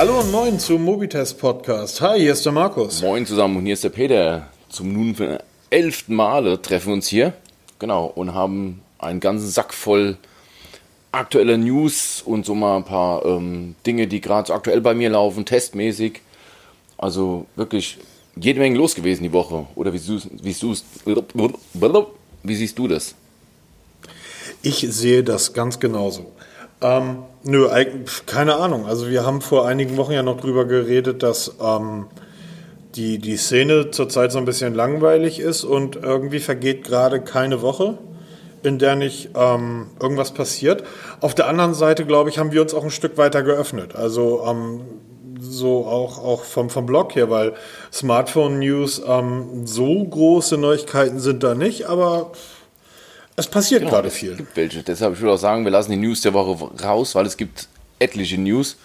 Hallo und moin zum Mobitest Podcast. Hi, hier ist der Markus. Moin zusammen und hier ist der Peter. Zum nun elften Male treffen wir uns hier. Genau, und haben einen ganzen Sack voll aktueller News und so mal ein paar ähm, Dinge, die gerade so aktuell bei mir laufen, testmäßig. Also wirklich jede Menge los gewesen die Woche. Oder wie, wie, wie siehst du das? Ich sehe das ganz genauso. Ähm, nö, keine Ahnung. Also wir haben vor einigen Wochen ja noch drüber geredet, dass ähm, die, die Szene zurzeit so ein bisschen langweilig ist und irgendwie vergeht gerade keine Woche, in der nicht ähm, irgendwas passiert. Auf der anderen Seite, glaube ich, haben wir uns auch ein Stück weiter geöffnet. Also ähm, so auch, auch vom, vom Blog her, weil Smartphone-News ähm, so große Neuigkeiten sind da nicht, aber es passiert genau, gerade viel. Es gibt welche. Deshalb ich würde auch sagen, wir lassen die News der Woche raus, weil es gibt etliche News,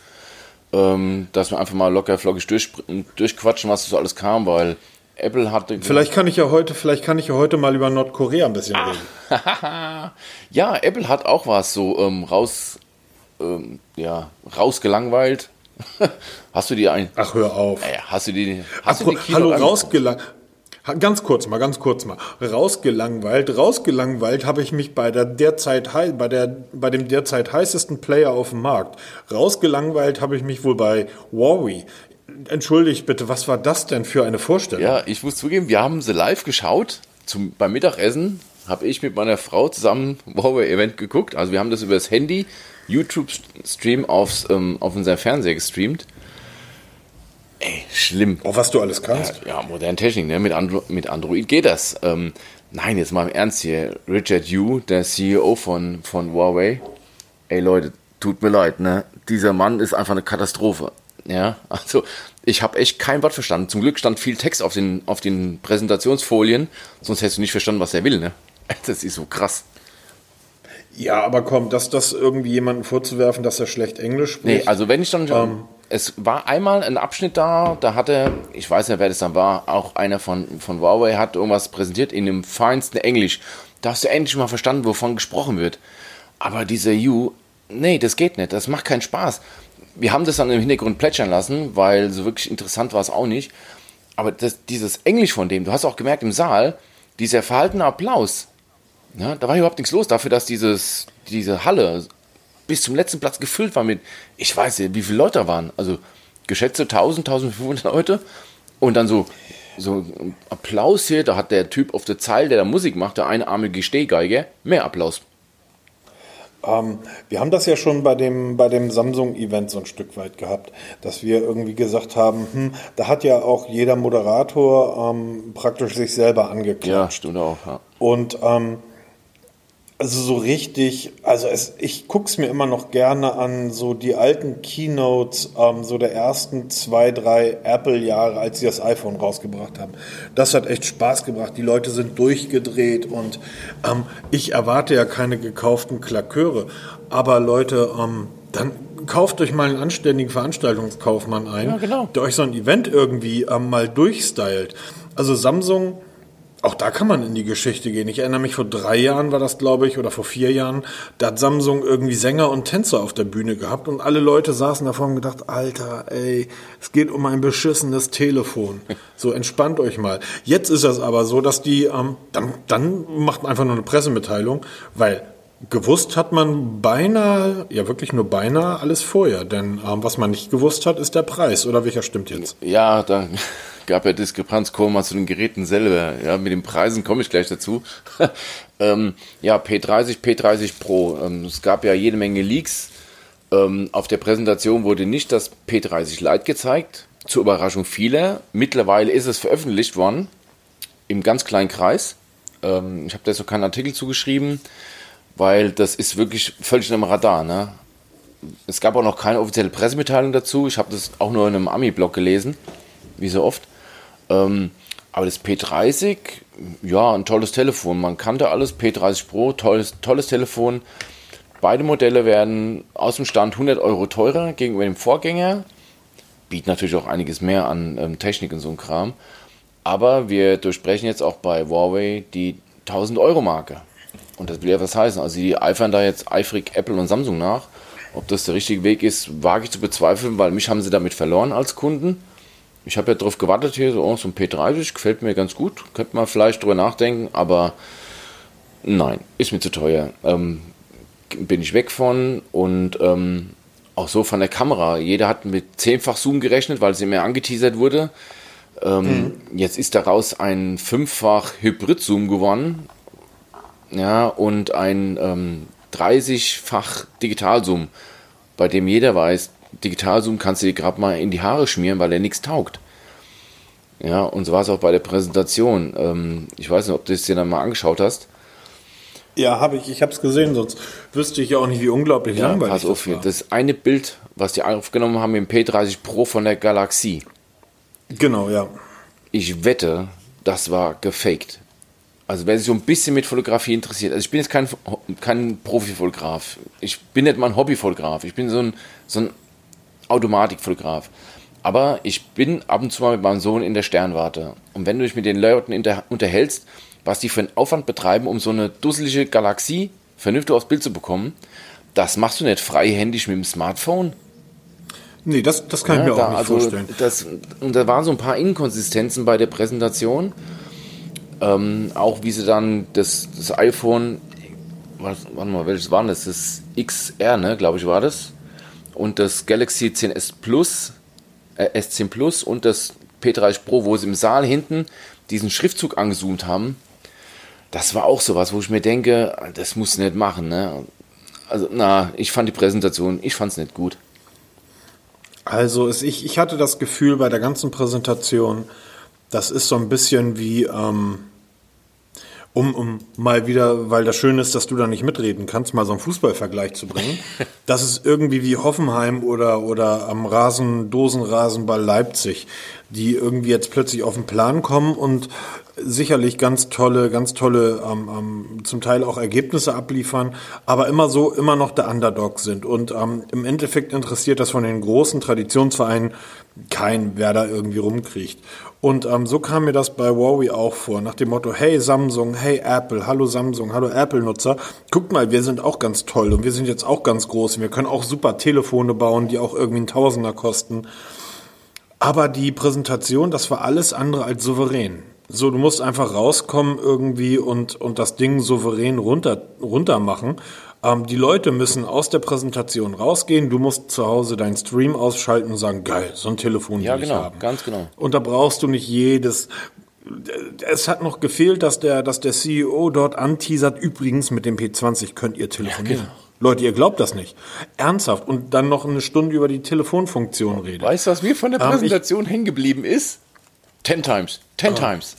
ähm, dass wir einfach mal locker flockig durch, durchquatschen, was so alles kam, weil Apple hatte. Vielleicht kann ich ja heute, vielleicht kann ich ja heute mal über Nordkorea ein bisschen reden. ja, Apple hat auch was so ähm, raus, ähm, ja, rausgelangweilt. hast du die ein? Ach, hör auf. Äh, hast du die? Hast Ach, du die Hallo, rausgelangweilt. Ganz kurz mal, ganz kurz mal. Rausgelangweilt, rausgelangweilt habe ich mich bei der derzeit bei der bei dem derzeit heißesten Player auf dem Markt. Rausgelangweilt habe ich mich wohl bei Huawei. Entschuldigt bitte, was war das denn für eine Vorstellung? Ja, ich muss zugeben, wir haben sie live geschaut. Zum, beim Mittagessen habe ich mit meiner Frau zusammen Huawei-Event geguckt. Also wir haben das über das Handy, YouTube-Stream aufs, ähm, auf unser Fernseher gestreamt. Ey, schlimm. Auch was du alles kannst. Ja, ja moderne Technik, ne? Mit, Andro mit Android geht das. Ähm, nein, jetzt mal im Ernst hier. Richard Yu, der CEO von, von Huawei. Ey Leute, tut mir leid, ne? Dieser Mann ist einfach eine Katastrophe. Ja, also ich habe echt kein Wort verstanden. Zum Glück stand viel Text auf den, auf den Präsentationsfolien, sonst hättest du nicht verstanden, was er will, ne? Das ist so krass. Ja, aber komm, dass das irgendwie jemanden vorzuwerfen, dass er schlecht Englisch spricht. Nee, also wenn ich dann ähm, es war einmal ein Abschnitt da, da hatte, ich weiß nicht, wer das dann war, auch einer von, von Huawei hat irgendwas präsentiert in dem feinsten Englisch. Da hast du endlich mal verstanden, wovon gesprochen wird. Aber dieser You, nee, das geht nicht, das macht keinen Spaß. Wir haben das dann im Hintergrund plätschern lassen, weil so wirklich interessant war es auch nicht. Aber das, dieses Englisch von dem, du hast auch gemerkt im Saal, dieser verhaltene Applaus, ja, da war überhaupt nichts los dafür, dass dieses, diese Halle bis zum letzten Platz gefüllt war mit, ich weiß nicht, wie viele Leute da waren. Also geschätzte 1000, 1500 Leute. Und dann so, so Applaus hier, da hat der Typ auf der Zeile, der da Musik macht, der einarmige Stehgeiger, mehr Applaus. Ähm, wir haben das ja schon bei dem, bei dem Samsung-Event so ein Stück weit gehabt, dass wir irgendwie gesagt haben, hm, da hat ja auch jeder Moderator ähm, praktisch sich selber angeklatscht. Ja, stimmt auch. Ja. Und ähm, also so richtig, also es, ich gucke es mir immer noch gerne an, so die alten Keynotes, ähm, so der ersten zwei, drei Apple-Jahre, als sie das iPhone rausgebracht haben. Das hat echt Spaß gebracht. Die Leute sind durchgedreht und ähm, ich erwarte ja keine gekauften Klaköre. Aber Leute, ähm, dann kauft euch mal einen anständigen Veranstaltungskaufmann ein, ja, genau. der euch so ein Event irgendwie ähm, mal durchstylt. Also Samsung auch da kann man in die Geschichte gehen. Ich erinnere mich, vor drei Jahren war das, glaube ich, oder vor vier Jahren, da hat Samsung irgendwie Sänger und Tänzer auf der Bühne gehabt und alle Leute saßen davor und gedacht, Alter, ey, es geht um ein beschissenes Telefon. So, entspannt euch mal. Jetzt ist es aber so, dass die, ähm, dann, dann macht man einfach nur eine Pressemitteilung, weil gewusst hat man beinahe, ja wirklich nur beinahe alles vorher. Denn ähm, was man nicht gewusst hat, ist der Preis. Oder welcher stimmt jetzt? Ja, da gab ja Diskrepanz, kommen wir mal zu den Geräten selber. Ja, mit den Preisen komme ich gleich dazu. ähm, ja, P30, P30 Pro. Ähm, es gab ja jede Menge Leaks. Ähm, auf der Präsentation wurde nicht das P30 Lite gezeigt, zur Überraschung vieler. Mittlerweile ist es veröffentlicht worden, im ganz kleinen Kreis. Ähm, ich habe da so keinen Artikel zugeschrieben, weil das ist wirklich völlig im Radar. Ne? Es gab auch noch keine offizielle Pressemitteilung dazu. Ich habe das auch nur in einem Ami-Blog gelesen, wie so oft. Ähm, aber das P30, ja, ein tolles Telefon. Man kannte alles. P30 Pro, tolles, tolles Telefon. Beide Modelle werden aus dem Stand 100 Euro teurer gegenüber dem Vorgänger. Bietet natürlich auch einiges mehr an ähm, Technik und so ein Kram. Aber wir durchbrechen jetzt auch bei Huawei die 1000 Euro Marke. Und das will ja was heißen. Also die eifern da jetzt eifrig Apple und Samsung nach. Ob das der richtige Weg ist, wage ich zu bezweifeln, weil mich haben sie damit verloren als Kunden. Ich habe ja darauf gewartet hier, so, oh, so ein P30 gefällt mir ganz gut. Könnte man vielleicht drüber nachdenken, aber nein, ist mir zu teuer. Ähm, bin ich weg von und ähm, auch so von der Kamera. Jeder hat mit zehnfach Zoom gerechnet, weil sie mehr angeteasert wurde. Ähm, mhm. Jetzt ist daraus ein fünffach Hybrid-Zoom geworden. Ja, und ein ähm, 30-fach Digital-Zoom, bei dem jeder weiß, Digital-Zoom kannst du dir gerade mal in die Haare schmieren, weil er nichts taugt. Ja, und so war es auch bei der Präsentation. Ähm, ich weiß nicht, ob du es dir dann mal angeschaut hast. Ja, habe ich. Ich habe es gesehen, sonst wüsste ich ja auch nicht, wie unglaublich ja, langweilig pass auf, das war. Das eine Bild, was die aufgenommen haben im P30 Pro von der Galaxie. Genau, ja. Ich wette, das war gefaked. Also wer sich so ein bisschen mit Fotografie interessiert, also ich bin jetzt kein, kein Profifotograf, ich bin nicht mal ein Hobbyfotograf, ich bin so ein, so ein Automatikfotograf. Aber ich bin ab und zu mal mit meinem Sohn in der Sternwarte. Und wenn du dich mit den Leuten unterhältst, was die für einen Aufwand betreiben, um so eine dusselige Galaxie vernünftig aufs Bild zu bekommen, das machst du nicht freihändig mit dem Smartphone. Nee, das, das kann ja, ich mir da, auch nicht also vorstellen. Das, und da waren so ein paar Inkonsistenzen bei der Präsentation. Ähm, auch wie sie dann das, das iPhone, was, warte mal, welches war das? Das XR, ne, glaube ich, war das. Und das Galaxy 10S Plus, äh, S10 Plus und das P30 Pro, wo sie im Saal hinten diesen Schriftzug angezoomt haben das war auch sowas, wo ich mir denke, das musst du nicht machen. Ne? Also, na, ich fand die Präsentation, ich fand es nicht gut. Also, es, ich, ich hatte das Gefühl bei der ganzen Präsentation, das ist so ein bisschen wie, ähm, um, um mal wieder, weil das Schöne ist, dass du da nicht mitreden kannst, mal so einen Fußballvergleich zu bringen. Das ist irgendwie wie Hoffenheim oder, oder am Rasen, Dosenrasenball Leipzig, die irgendwie jetzt plötzlich auf den Plan kommen und sicherlich ganz tolle, ganz tolle, ähm, ähm, zum Teil auch Ergebnisse abliefern, aber immer so, immer noch der Underdog sind. Und ähm, im Endeffekt interessiert das von den großen Traditionsvereinen kein, wer da irgendwie rumkriegt. Und ähm, so kam mir das bei Huawei auch vor, nach dem Motto, hey Samsung, hey Apple, hallo Samsung, hallo Apple-Nutzer, guckt mal, wir sind auch ganz toll und wir sind jetzt auch ganz groß und wir können auch super Telefone bauen, die auch irgendwie einen Tausender kosten. Aber die Präsentation, das war alles andere als souverän. So, du musst einfach rauskommen irgendwie und, und das Ding souverän runter, runter machen. Ähm, die Leute müssen aus der Präsentation rausgehen. Du musst zu Hause deinen Stream ausschalten und sagen, geil, so ein Telefon ja, will genau, ich haben. ganz genau. Und da brauchst du nicht jedes, es hat noch gefehlt, dass der, dass der CEO dort anteasert, übrigens mit dem P20 könnt ihr telefonieren. Ja, genau. Leute, ihr glaubt das nicht. Ernsthaft. Und dann noch eine Stunde über die Telefonfunktion reden. Weißt du, was mir von der Präsentation ähm, hängen geblieben ist? Ten times. Ten oh. times.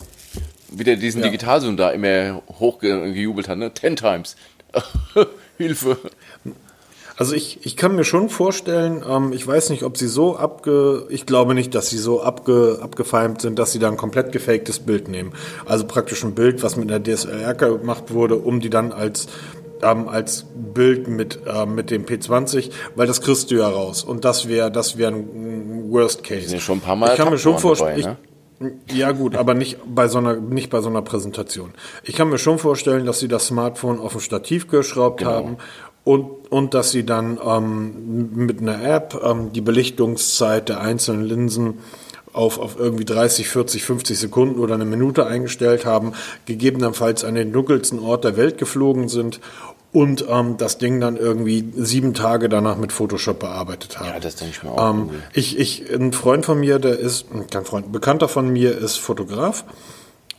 Wie der diesen ja. Digitalsohn da immer hochgejubelt hat, ne? Ten times. Hilfe. Also ich, ich kann mir schon vorstellen, ähm, ich weiß nicht, ob sie so abge, ich glaube nicht, dass sie so abge, abgefeimt sind, dass sie da ein komplett gefaktes Bild nehmen. Also praktisch ein Bild, was mit einer DSLR gemacht wurde, um die dann als ähm, als Bild mit, äh, mit dem P20, weil das kriegst du ja raus. Und das wäre das wäre ein Worst Case. Ja schon ein paar Mal ich kann mir schon vorstellen, ne? Ja gut, aber nicht bei so einer nicht bei so einer Präsentation. Ich kann mir schon vorstellen, dass sie das Smartphone auf ein Stativ geschraubt genau. haben und und dass sie dann ähm, mit einer App ähm, die Belichtungszeit der einzelnen Linsen auf, auf irgendwie 30, 40, 50 Sekunden oder eine Minute eingestellt haben, gegebenenfalls an den dunkelsten Ort der Welt geflogen sind und ähm, das Ding dann irgendwie sieben Tage danach mit Photoshop bearbeitet haben. Ja, das denke ich mir auch. Ähm, ich, ich, ein Freund von mir, der ist, kein Freund, ein Bekannter von mir ist Fotograf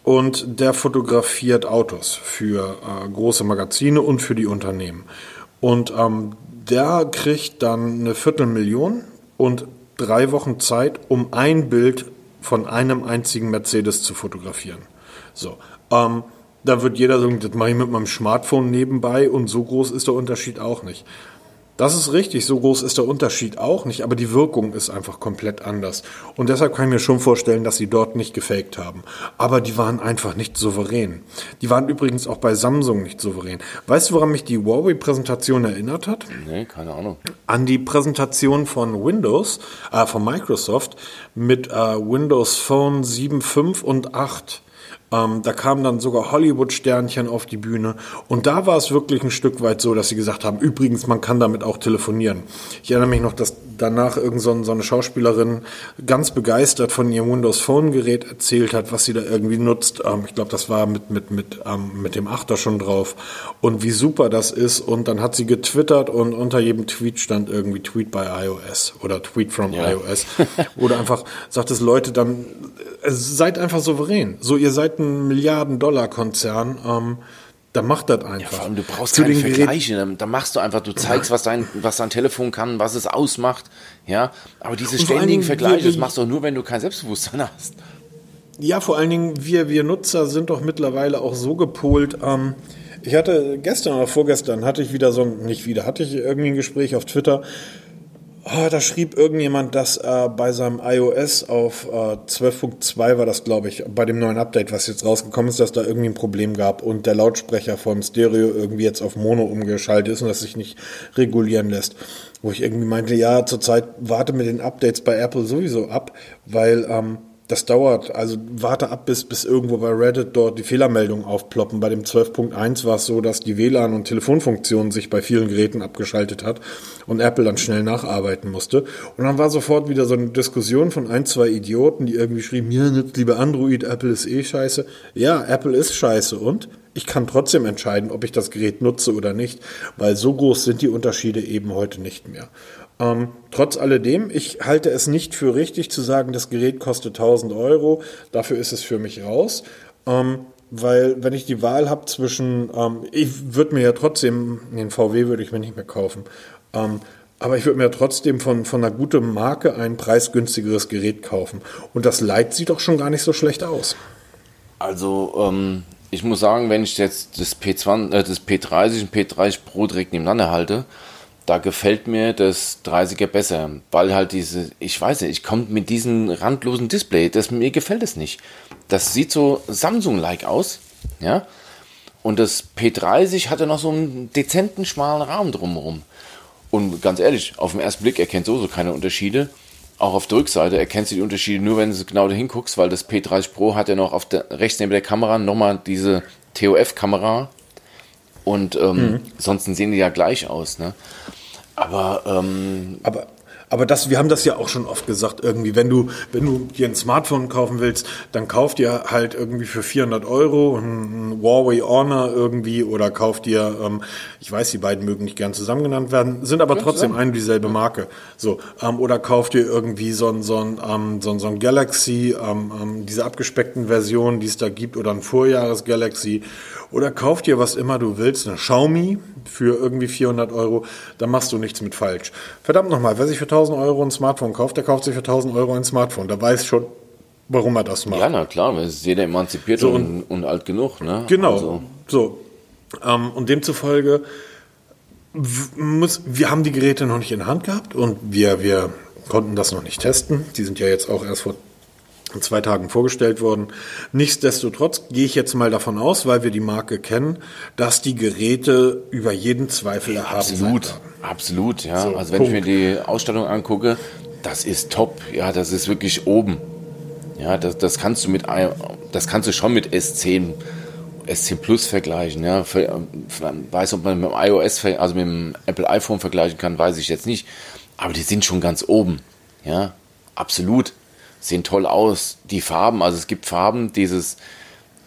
und der fotografiert Autos für äh, große Magazine und für die Unternehmen. Und ähm, der kriegt dann eine Viertelmillion und drei Wochen Zeit, um ein Bild von einem einzigen Mercedes zu fotografieren. So. Ähm, da wird jeder sagen, das mache ich mit meinem Smartphone nebenbei und so groß ist der Unterschied auch nicht. Das ist richtig, so groß ist der Unterschied auch nicht, aber die Wirkung ist einfach komplett anders. Und deshalb kann ich mir schon vorstellen, dass sie dort nicht gefaked haben. Aber die waren einfach nicht souverän. Die waren übrigens auch bei Samsung nicht souverän. Weißt du, woran mich die Huawei-Präsentation erinnert hat? Nee, keine Ahnung. An die Präsentation von Windows, äh, von Microsoft mit äh, Windows Phone 7, 5 und 8 Ähm, da kamen dann sogar Hollywood-Sternchen auf die Bühne. Und da war es wirklich ein Stück weit so, dass sie gesagt haben, übrigens, man kann damit auch telefonieren. Ich erinnere mich noch, dass danach irgend so, eine Schauspielerin ganz begeistert von ihrem Windows Phone Gerät erzählt hat, was sie da irgendwie nutzt. Ähm, ich glaube, das war mit, mit, mit, ähm, mit dem Achter schon drauf. Und wie super das ist. Und dann hat sie getwittert und unter jedem Tweet stand irgendwie Tweet by iOS oder Tweet from ja. iOS. oder einfach sagt es Leute dann, äh, seid einfach souverän. So, ihr seid ein Milliarden-Dollar-Konzern. Ähm, da macht das einfach. Ja, vor allem, du brauchst Zu keine Vergleiche. Da machst du einfach, du zeigst, was dein, was dein Telefon kann, was es ausmacht. Ja, aber diese ständigen Vergleiche, das machst du nur, wenn du kein Selbstbewusstsein hast. Ja, vor allen Dingen, wir, wir Nutzer sind doch mittlerweile auch so gepolt. Ähm, ich hatte gestern oder vorgestern hatte ich wieder so ein, nicht wieder, hatte ich irgendwie ein Gespräch auf Twitter Oh, da schrieb irgendjemand, dass äh, bei seinem iOS auf äh, 12.2 war das, glaube ich, bei dem neuen Update, was jetzt rausgekommen ist, dass da irgendwie ein Problem gab und der Lautsprecher von Stereo irgendwie jetzt auf Mono umgeschaltet ist und das sich nicht regulieren lässt. Wo ich irgendwie meinte, ja, zurzeit warte mit den Updates bei Apple sowieso ab, weil ähm, das dauert. Also warte ab, bis, bis irgendwo bei Reddit dort die Fehlermeldungen aufploppen. Bei dem 12.1 war es so, dass die WLAN- und Telefonfunktion sich bei vielen Geräten abgeschaltet hat und Apple dann schnell nacharbeiten musste. Und dann war sofort wieder so eine Diskussion von ein, zwei Idioten, die irgendwie schrieben, ja, nutzt lieber Android, Apple ist eh scheiße. Ja, Apple ist scheiße und ich kann trotzdem entscheiden, ob ich das Gerät nutze oder nicht, weil so groß sind die Unterschiede eben heute nicht mehr. Ähm, trotz alledem, ich halte es nicht für richtig zu sagen, das Gerät kostet 1000 Euro. Dafür ist es für mich raus. Ähm, weil wenn ich die Wahl habe zwischen, ähm, ich würde mir ja trotzdem, den VW würde ich mir nicht mehr kaufen, ähm, aber ich würde mir trotzdem von, von einer guten Marke ein preisgünstigeres Gerät kaufen. Und das Light sieht doch schon gar nicht so schlecht aus. Also, ähm, ich muss sagen, wenn ich jetzt das P20, äh, das P30 und P30 Pro direkt nebeneinander halte, da gefällt mir das 30er besser, weil halt diese, ich weiß nicht, ich komme mit diesem randlosen Display, das mir gefällt es nicht. Das sieht so Samsung-like aus, ja. Und das P30 hatte noch so einen dezenten schmalen Rahmen drumherum. Und ganz ehrlich, auf den ersten Blick erkennt sowieso keine Unterschiede. Auch auf der Rückseite erkennst du die Unterschiede nur, wenn du genau dahin guckst, weil das P30 Pro hat ja noch auf der, rechts neben der Kamera nochmal diese TOF-Kamera. Und ähm, mhm. sonst sehen die ja gleich aus. Ne? Aber, ähm, aber aber das, wir haben das ja auch schon oft gesagt, irgendwie, wenn du, wenn du dir ein Smartphone kaufen willst, dann kauf dir halt irgendwie für 400 Euro ein Huawei Honor irgendwie oder kauf dir, ähm, ich weiß, die beiden mögen nicht gern zusammen genannt werden, sind aber trotzdem eine dieselbe Marke. So, ähm, oder kauf dir irgendwie so ein, so ein, ähm, so ein, so ein Galaxy, ähm, ähm, diese abgespeckten Versionen, die es da gibt, oder ein Vorjahres Galaxy oder kauf dir was immer du willst, eine Xiaomi für irgendwie 400 Euro, dann machst du nichts mit falsch. Verdammt nochmal, wer sich für 1000 Euro ein Smartphone kauft, der kauft sich für 1000 Euro ein Smartphone. Da weiß schon, warum er das macht. Ja, na klar, es ist jeder emanzipiert so, und, und, alt genug. Ne? Genau, also. so. Ähm, und demzufolge muss, wir haben die Geräte noch nicht in der Hand gehabt und wir, wir konnten das noch nicht testen. Die sind ja jetzt auch erst vor in zwei Tagen vorgestellt worden. Nichtsdestotrotz gehe ich jetzt mal davon aus, weil wir die Marke kennen, dass die Geräte über jeden Zweifel ja, erhaben Absolut, sind. absolut, ja. So, also wenn Punkt. ich mir die Ausstattung angucke, das ist top, ja, das ist wirklich oben. Ja, das, das kannst du mit das kannst du schon mit S10 S10 Plus vergleichen, ja. Weiß, ob man mit dem iOS, also mit dem Apple iPhone vergleichen kann, weiß ich jetzt nicht. Aber die sind schon ganz oben, ja. Absolut sehen toll aus. Die Farben, also es gibt Farben, dieses,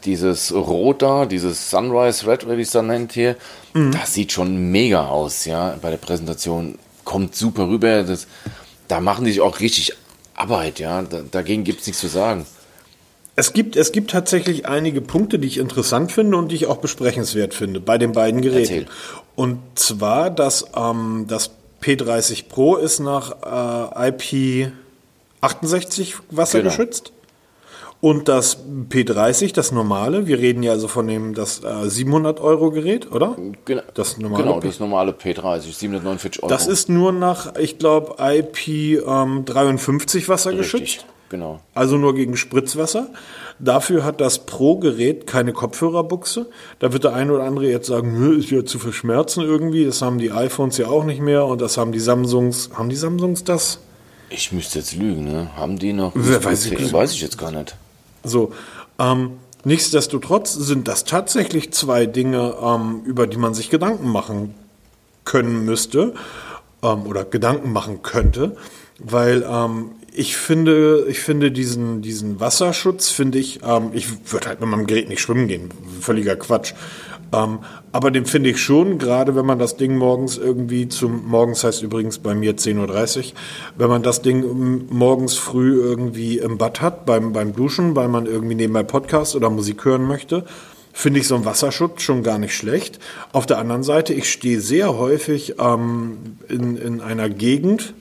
dieses Rot da, dieses Sunrise Red, wie es dann nennt hier, mhm. das sieht schon mega aus, ja, bei der Präsentation. Kommt super rüber. Das, da machen die sich auch richtig Arbeit, ja. Da, dagegen gibt es nichts zu sagen. Es gibt, es gibt tatsächlich einige Punkte, die ich interessant finde und die ich auch besprechenswert finde bei den beiden Geräten. Erzähl. Und zwar, dass ähm, das P30 Pro ist nach äh, IP 68 wassergeschützt. Genau. Und das P30, das normale, wir reden ja also von dem das äh, 700 Euro Gerät, oder? Genau, das normale, genau, das normale P30, 749 Euro. Das ist nur nach, ich glaube, IP ähm, 53 wassergeschützt. Richtig, genau. Also nur gegen Spritzwasser. Dafür hat das Pro-Gerät keine Kopfhörerbuchse. Da wird der eine oder andere jetzt sagen, ist ja zu verschmerzen irgendwie. Das haben die iPhones ja auch nicht mehr und das haben die Samsungs. Haben die Samsungs das? Ich müsste jetzt lügen, ne? Haben die noch? Weiß ich, weiß ich jetzt gar nicht. So, ähm, Nichtsdestotrotz sind das tatsächlich zwei Dinge, ähm, über die man sich Gedanken machen können müsste ähm, oder Gedanken machen könnte, weil ähm, ich finde, ich finde diesen, diesen Wasserschutz, finde ich, ähm, ich würde halt mit meinem Gerät nicht schwimmen gehen, völliger Quatsch. Ähm, aber den finde ich schon, gerade wenn man das Ding morgens irgendwie zum, morgens heißt übrigens bei mir 10.30 Uhr, wenn man das Ding ähm, morgens früh irgendwie im Bad hat, beim, beim Duschen, weil man irgendwie nebenbei Podcast oder Musik hören möchte, finde ich so ein Wasserschutz schon gar nicht schlecht. Auf der anderen Seite, ich stehe sehr häufig ähm, in, in einer Gegend,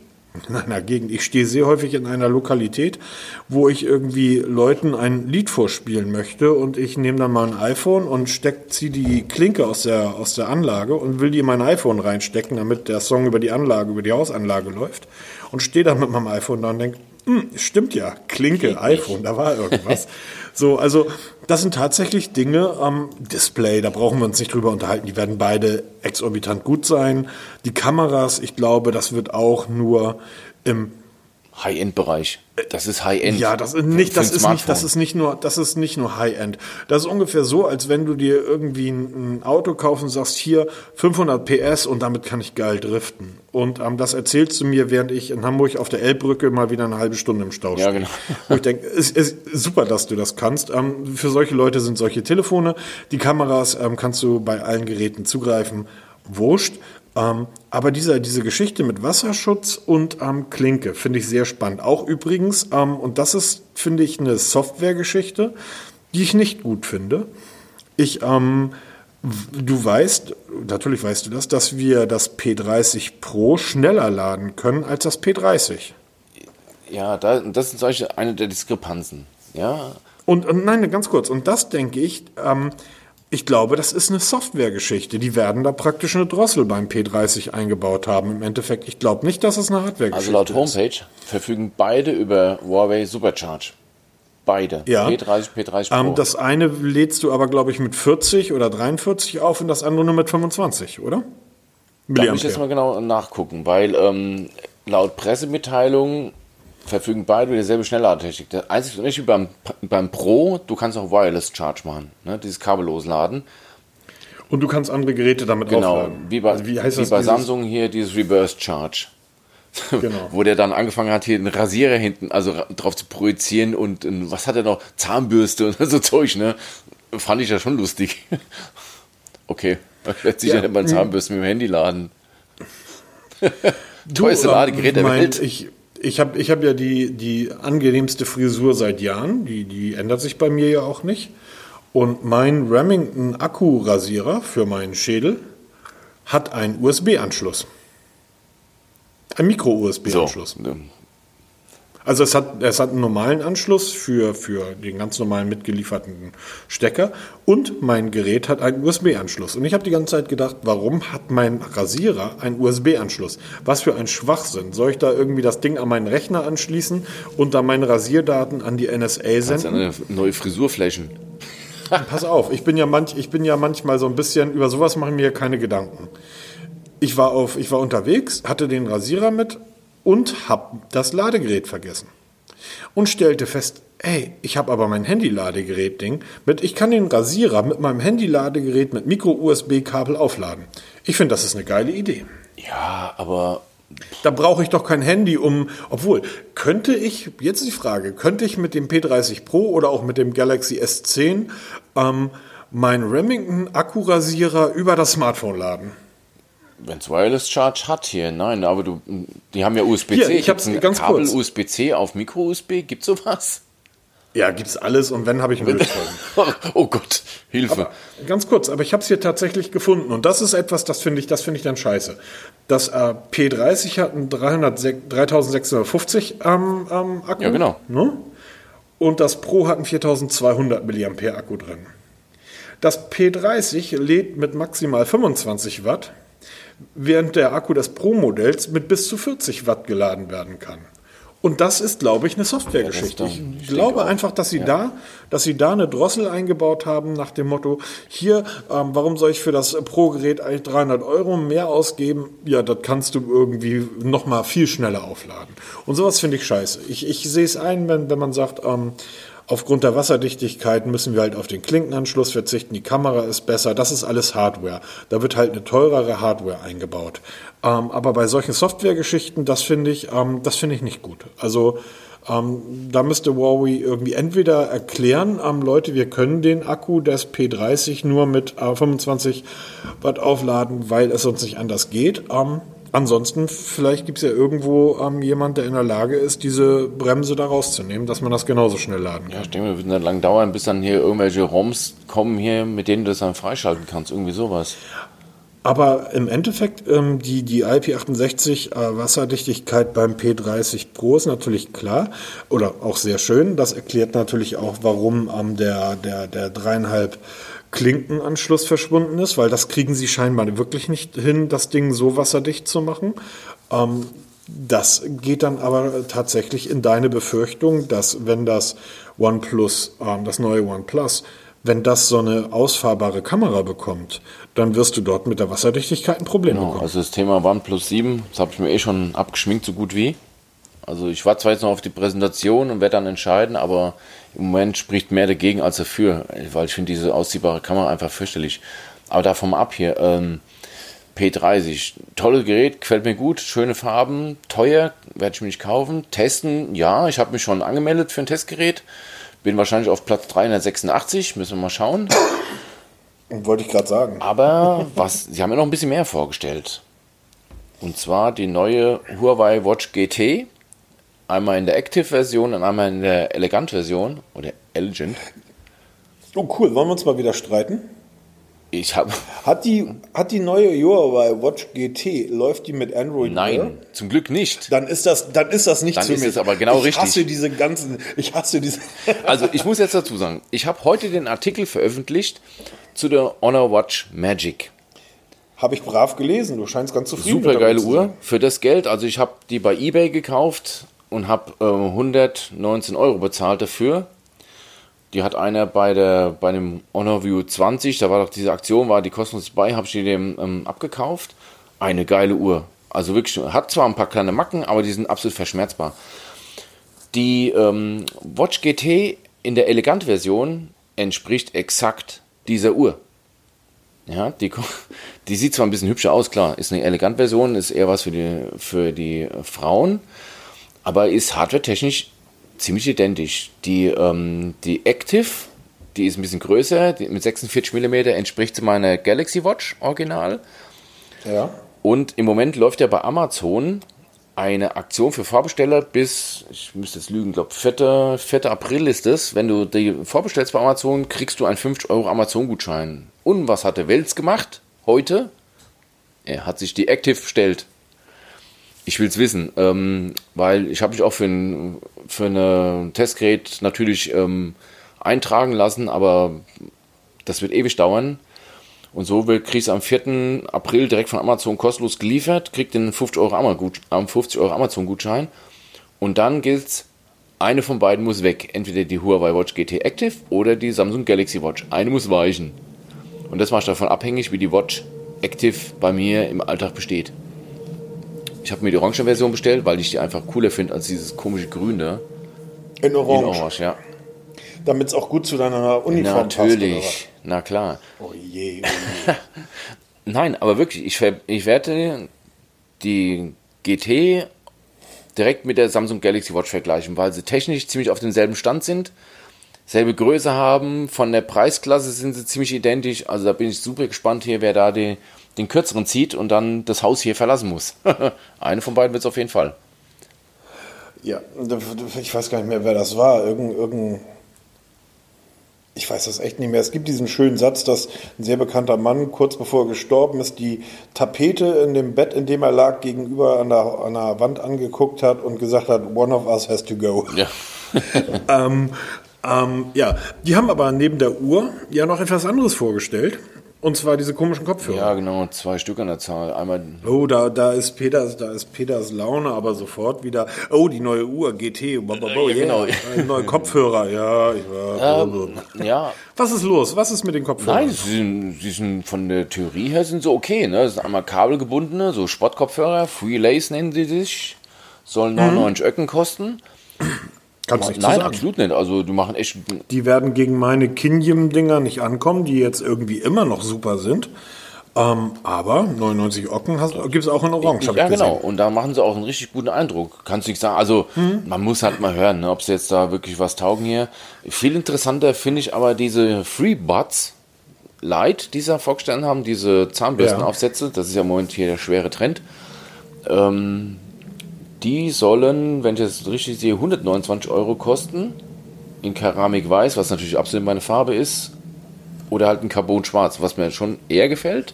in einer Gegend. Ich stehe sehr häufig in einer Lokalität, wo ich irgendwie Leuten ein Lied vorspielen möchte und ich nehme dann mal ein iPhone und steck, ziehe die Klinke aus der, aus der Anlage und will die in mein iPhone reinstecken, damit der Song über die Anlage, über die Hausanlage läuft und stehe dann mit meinem iPhone da und denke, hm, stimmt ja, Klinke, iPhone, da war irgendwas. so, also das sind tatsächlich Dinge am Display, da brauchen wir uns nicht drüber unterhalten. Die werden beide exorbitant gut sein. Die Kameras, ich glaube, das wird auch nur im High-End-Bereich. Das ist High-End. Ja, das ist nicht, das ist nicht, das ist nicht nur, das ist nicht nur High-End. Das ist ungefähr so, als wenn du dir irgendwie ein, Auto kaufen und sagst, hier 500 PS und damit kann ich geil driften. Und ähm, das erzählst du mir, während ich in Hamburg auf der Elbbrücke mal wieder eine halbe Stunde im Stau stehe. Ja, genau. Und ich denke, es ist super, dass du das kannst. Ähm, für solche Leute sind solche Telefone. Die Kameras ähm, kannst du bei allen Geräten zugreifen. Wurscht. Ähm, aber dieser, diese Geschichte mit Wasserschutz und ähm, Klinke finde ich sehr spannend. Auch übrigens, ähm, und das ist, finde ich, eine Softwaregeschichte, die ich nicht gut finde. Ich, ähm, du weißt, natürlich weißt du das, dass wir das P30 Pro schneller laden können als das P30. Ja, da, das ist solche eine der Diskrepanzen. Ja. Und, und nein, ganz kurz. Und das denke ich, ähm, ich glaube, das ist eine Softwaregeschichte. Die werden da praktisch eine Drossel beim P30 eingebaut haben. Im Endeffekt, ich glaube nicht, dass es eine Hardwaregeschichte ist. Also laut Homepage ist. verfügen beide über Huawei Supercharge. Beide. Ja. P30, P30 Pro. Ähm, das eine lädst du aber, glaube ich, mit 40 oder 43 auf und das andere nur mit 25, oder? Da muss ich jetzt mal genau nachgucken, weil ähm, laut Pressemitteilung verfügen beide über dieselbe Schnellladetechnik. Der einzige Unterschied beim, beim Pro, du kannst auch Wireless Charge machen, ne? dieses kabellos laden. Und du kannst andere Geräte damit genau, aufladen. Wie bei, also wie heißt wie das, bei Samsung hier dieses Reverse Charge. Genau. Wo der dann angefangen hat, hier einen Rasierer hinten, also drauf zu projizieren und was hat er noch? Zahnbürste und so Zeug, ne? Fand ich ja schon lustig. okay, lässt sich ja, ja nicht mal Zahnbürste mit dem Handy laden. Teuerste Ladegerät der mein, Welt. Ich, ich habe ich hab ja die, die angenehmste Frisur seit Jahren. Die, die ändert sich bei mir ja auch nicht. Und mein Remington Akkurasierer für meinen Schädel hat einen USB-Anschluss. Ein Micro-USB-Anschluss. So, also es hat, es hat einen normalen Anschluss für, für den ganz normalen mitgelieferten Stecker und mein Gerät hat einen USB-Anschluss. Und ich habe die ganze Zeit gedacht, warum hat mein Rasierer einen USB-Anschluss? Was für ein Schwachsinn. Soll ich da irgendwie das Ding an meinen Rechner anschließen und dann meine Rasierdaten an die NSA senden? Eine neue Frisurflächen. Pass auf, ich bin, ja manch, ich bin ja manchmal so ein bisschen, über sowas machen mir keine Gedanken. Ich war, auf, ich war unterwegs, hatte den Rasierer mit und habe das Ladegerät vergessen. Und stellte fest, ey, ich habe aber mein Handy-Ladegerät-Ding mit, ich kann den Rasierer mit meinem Handy-Ladegerät mit Micro-USB-Kabel aufladen. Ich finde, das ist eine geile Idee. Ja, aber da brauche ich doch kein Handy, um. Obwohl, könnte ich, jetzt die Frage, könnte ich mit dem P30 Pro oder auch mit dem Galaxy S10 ähm, meinen Remington Akkurasierer über das Smartphone laden? Wenn es Wireless Charge hat hier, nein, aber du, die haben ja USB-C. Ich habe ein ganz Kabel USB-C auf Micro-USB. Gibt sowas? Ja, gibt's alles und wenn habe ich einen oh Gott, Hilfe. Aber, ganz kurz, aber ich habe es hier tatsächlich gefunden und das ist etwas, das finde ich, das finde ich dann scheiße. Das äh, P30 hat einen 300, 3650 ähm, ähm, Akku. Ja, genau. Ne? Und das Pro hat einen 4200 mAh Akku drin. Das P30 lädt mit maximal 25 Watt während der Akku des Pro-Modells mit bis zu 40 Watt geladen werden kann. Und das ist, glaube ich, eine Softwaregeschichte. Ja, ich glaube einfach, dass sie ja. da, dass sie da eine Drossel eingebaut haben nach dem Motto: Hier, ähm, warum soll ich für das Pro-Gerät eigentlich 300 Euro mehr ausgeben? Ja, das kannst du irgendwie noch mal viel schneller aufladen. Und sowas finde ich scheiße. Ich, ich sehe es ein, wenn, wenn man sagt, ähm, Aufgrund der Wasserdichtigkeit müssen wir halt auf den Klinkenanschluss verzichten. Die Kamera ist besser. Das ist alles Hardware. Da wird halt eine teurere Hardware eingebaut. Ähm, aber bei solchen Softwaregeschichten, das finde ich, ähm, das finde ich nicht gut. Also ähm, da müsste Huawei irgendwie entweder erklären, ähm, Leute, wir können den Akku des P30 nur mit äh, 25 Watt aufladen, weil es sonst nicht anders geht. Ähm, ansonsten, vielleicht gibt es ja irgendwo ähm, jemand, der in der Lage ist, diese Bremse da rauszunehmen, dass man das genauso schnell laden kann. Ja, ich denke, wird nicht lang dauern, bis dann hier irgendwelche ROMs kommen hier, mit denen du das dann freischalten kannst. Irgendwie sowas. Aber im Endeffekt, ähm, die, die IP68 äh, Wasserdichtigkeit beim P30 Pro ist natürlich klar oder auch sehr schön. Das erklärt natürlich auch, warum ähm, der, der, der dreieinhalb Klinkenanschluss verschwunden ist, weil das kriegen sie scheinbar wirklich nicht hin, das Ding so wasserdicht zu machen. Ähm, das geht dann aber tatsächlich in deine Befürchtung, dass wenn das OnePlus, ähm, das neue OnePlus, wenn das so eine ausfahrbare Kamera bekommt, dann wirst du dort mit der Wasserdichtigkeit ein Problem Genau, bekommen. also das Thema OnePlus 7, das habe ich mir eh schon abgeschminkt, so gut wie. Also ich warte zwar jetzt noch auf die Präsentation und werde dann entscheiden, aber im Moment spricht mehr dagegen als dafür, weil ich finde diese ausziehbare Kamera einfach fürchterlich. Aber davon ab hier, ähm, P30, tolles Gerät, gefällt mir gut, schöne Farben, teuer, werde ich mir nicht kaufen. Testen, ja, ich habe mich schon angemeldet für ein Testgerät, bin wahrscheinlich auf Platz 386, müssen wir mal schauen. Wollte ich gerade sagen. Aber was, sie haben ja noch ein bisschen mehr vorgestellt. Und zwar die neue Huawei Watch GT. Einmal in der Active-Version und einmal in der Elegant-Version. Oder Elegant. Oh cool, wollen wir uns mal wieder streiten? Ich habe. Hat die, hat die neue Huawei Watch GT, läuft die mit Android Nein, Wear? zum Glück nicht. Dann ist das, dann ist das nicht Dann für ist mich. es aber genau ich richtig. Ich hasse diese ganzen, ich hasse diese. Also ich muss jetzt dazu sagen, ich habe heute den Artikel veröffentlicht zu der Honor Watch Magic. Habe ich brav gelesen. Du scheinst ganz zufrieden. Super geile zu Uhr für das Geld. Also ich habe die bei eBay gekauft und habe äh, 119 Euro bezahlt dafür. Die hat einer bei der bei dem Honor View 20, da war doch diese Aktion, war die kostenlos bei, habe ich die dem ähm, abgekauft. Eine geile Uhr. Also wirklich, hat zwar ein paar kleine Macken, aber die sind absolut verschmerzbar. Die ähm, Watch GT in der Elegant-Version entspricht exakt dieser Uhr. Ja, die, die sieht zwar ein bisschen hübscher aus, klar, ist eine Elegant-Version, ist eher was für die, für die Frauen, aber ist hardware-technisch ziemlich identisch. Die, ähm, die Active, die ist ein bisschen größer, mit 46 mm entspricht zu meiner Galaxy Watch Original. Ja. Und im Moment läuft ja bei Amazon eine Aktion für Vorbesteller bis, ich müsste jetzt lügen, glaube 4. 4. April ist es. Wenn du die vorbestellst bei Amazon, kriegst du einen 50 Euro Amazon-Gutschein. Und was hat der Wels gemacht heute? Er hat sich die Active bestellt. Ich will es wissen, ähm, weil ich habe mich auch für ein, für ein Testgerät natürlich ähm, eintragen lassen, aber das wird ewig dauern. Und so kriegst du am 4. April direkt von Amazon kostenlos geliefert, kriegt den 50 Euro Ama-Gut- 50 Euro Amazon-Gutschein. Und dann gilt's, eine von beiden muss weg. Entweder die Huawei Watch GT Active oder die Samsung Galaxy Watch. Eine muss weichen. Und das macht davon abhängig, wie die Watch Active bei mir im Alltag besteht. Ich habe mir die orange Version bestellt, weil ich die einfach cooler finde als dieses komische Grün da. In In Orange. Orange, ja. Damit es auch gut zu deiner Uniform passt. oder Natürlich, na klar. Oh je, oh je. Nein, aber wirklich, ich, ich werde die GT direkt mit der Samsung Galaxy Watch vergleichen, weil sie technisch ziemlich auf demselben Stand sind, selbe Größe haben, von der Preisklasse sind sie ziemlich identisch, also da bin ich super gespannt hier, wer da die, den kürzeren zieht und dann das Haus hier verlassen muss. Eine von beiden wird es auf jeden Fall. Ja, ich weiß gar nicht mehr, wer das war. Irgend, irgend, ich weiß das echt nicht mehr. Es gibt diesen schönen Satz, dass ein sehr bekannter Mann kurz bevor er gestorben ist, die Tapete in dem Bett, in dem er lag, gegenüber an der, an der Wand angeguckt hat und gesagt hat, one of us has to go. Ja. Ähm, ähm, ja, die haben aber neben der Uhr ja noch etwas anderes vorgestellt. Und zwar diese komischen Kopfhörer. ja, genau, zwei Stück an der Zahl. Einmal Oh, da, da ist Peters, da ist Peters Laune, aber sofort wieder. Oh, die neue Uhr GT. Oh, Ja, genau. Äh, Neue Kopfhörer, ja. Ich war, ähm, ja, Was ist los? Was ist mit den Kopfhörern? Nein, sie sind, sie sind von der Theorie her sind sie okay. Ne? Das sind einmal kabelgebundene, so Sportkopfhörer, Free Lace nennen sie sich. Sollen 99 Öcken kosten. Kannst nicht Nein, absolut nicht. Also die machen echt. Die werden gegen meine Kinjim-Dinger nicht ankommen, die jetzt irgendwie immer noch super sind. Ähm, aber 99 Ocken gibt es auch in Orange. Ja, genau. Und da machen sie auch einen richtig guten Eindruck. Kannst du nicht sagen. Also, man muss halt mal hören, ne, ob sie jetzt da wirklich was taugen hier. Viel interessanter finde ich aber diese FreeBuds Light, die sie vorgestellt haben, diese Zahnbürstenaufsätze. Das ist ja im Moment hier der schwere Trend. Ähm, die sollen, wenn ich das richtig sehe, 129 Euro kosten. In Keramik weiß, was natürlich absolut meine Farbe ist. Oder halt in Carbon schwarz, was mir schon eher gefällt.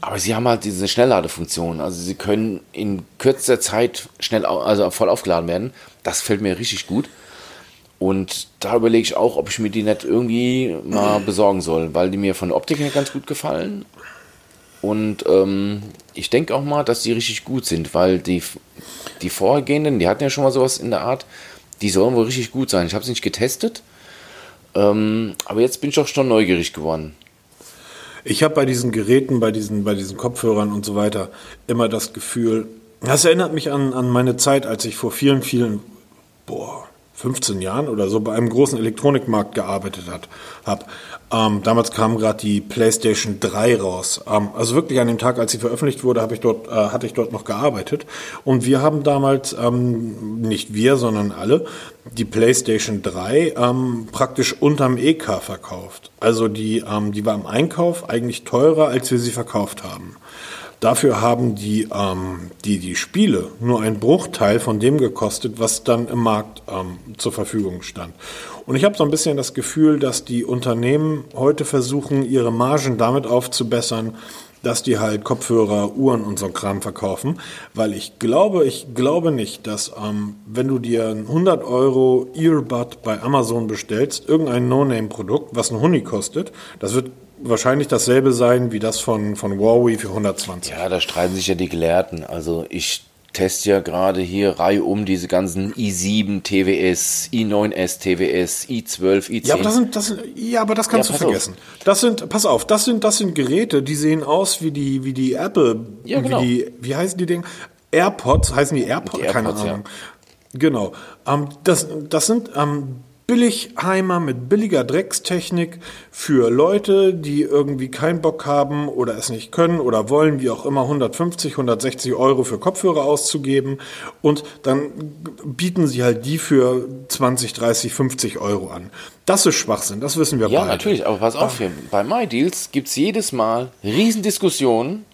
Aber sie haben halt diese Schnellladefunktion. Also sie können in kürzester Zeit schnell, also voll aufgeladen werden. Das fällt mir richtig gut. Und da überlege ich auch, ob ich mir die nicht irgendwie mal besorgen soll, weil die mir von der Optik her ganz gut gefallen. Und ähm, ich denke auch mal, dass die richtig gut sind, weil die, die vorhergehenden, die hatten ja schon mal sowas in der Art, die sollen wohl richtig gut sein. Ich habe es nicht getestet, ähm, aber jetzt bin ich auch schon neugierig geworden. Ich habe bei diesen Geräten, bei diesen, bei diesen Kopfhörern und so weiter immer das Gefühl, das erinnert mich an, an meine Zeit, als ich vor vielen, vielen, boah, 15 Jahren oder so bei einem großen Elektronikmarkt gearbeitet habe. Ähm, damals kam gerade die PlayStation 3 raus. Ähm, also wirklich an dem Tag, als sie veröffentlicht wurde, habe ich dort, äh, hatte ich dort noch gearbeitet. Und wir haben damals, ähm, nicht wir, sondern alle, die PlayStation 3 ähm, praktisch unterm EK verkauft. Also die, ähm, die war im Einkauf eigentlich teurer, als wir sie verkauft haben. Dafür haben die, ähm, die, die Spiele nur einen Bruchteil von dem gekostet, was dann im Markt ähm, zur Verfügung stand. Und ich habe so ein bisschen das Gefühl, dass die Unternehmen heute versuchen, ihre Margen damit aufzubessern, dass die halt Kopfhörer, Uhren und so Kram verkaufen, weil ich glaube, ich glaube nicht, dass ähm, wenn du dir ein 100 Euro Earbud bei Amazon bestellst, irgendein No-Name-Produkt, was ein Huni kostet, das wird wahrscheinlich dasselbe sein wie das von, von Huawei für 120. Ja, da streiten sich ja die Gelehrten. Also ich teste ja gerade hier Reihe um diese ganzen i7 TWS, i9S TWS, i12, i10. Ja, aber das sind, das sind, ja, aber das kannst Ja, du vergessen. Das sind, pass auf, das sind, das sind Geräte, die sehen aus wie die, wie die Apple, Ja, genau. wie die, wie heißen die Dinge? AirPods, heißen die AirPods? Die Keine AirPods, ja. Ahnung. Genau. Ähm, das, das sind ähm, Billigheimer mit billiger Dreckstechnik für Leute, die irgendwie keinen Bock haben oder es nicht können oder wollen, wie auch immer, 150, 160 Euro für Kopfhörer auszugeben. Und dann bieten sie halt die für 20, 30, 50 Euro an. Das ist Schwachsinn, das wissen wir ja, beide. natürlich, aber pass auf hier. Bei MyDeals gibt es jedes Mal Riesendiskussionen,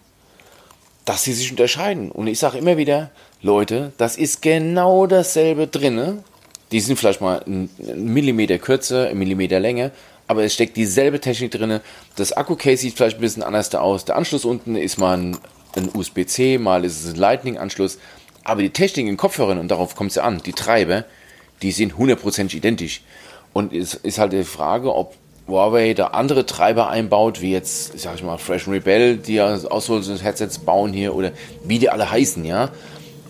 dass sie sich unterscheiden. Und ich sage immer wieder, Leute, das ist genau dasselbe drinne. Die sind vielleicht mal einen Millimeter kürzer, einen Millimeter länger, aber es steckt dieselbe Technik drinne. Das Akku-Case sieht vielleicht ein bisschen anders aus. Der Anschluss unten ist mal ein, ein USB-C, mal ist es ein Lightning-Anschluss. Aber die Technik in Kopfhörern, und darauf kommt es ja an, die Treiber, die sind hundertprozentig identisch. Und es ist halt die Frage, ob Huawei da andere Treiber einbaut, wie jetzt, sag ich mal, Fresh Rebel, die ja auch so Headsets bauen hier, oder wie die alle heißen, ja.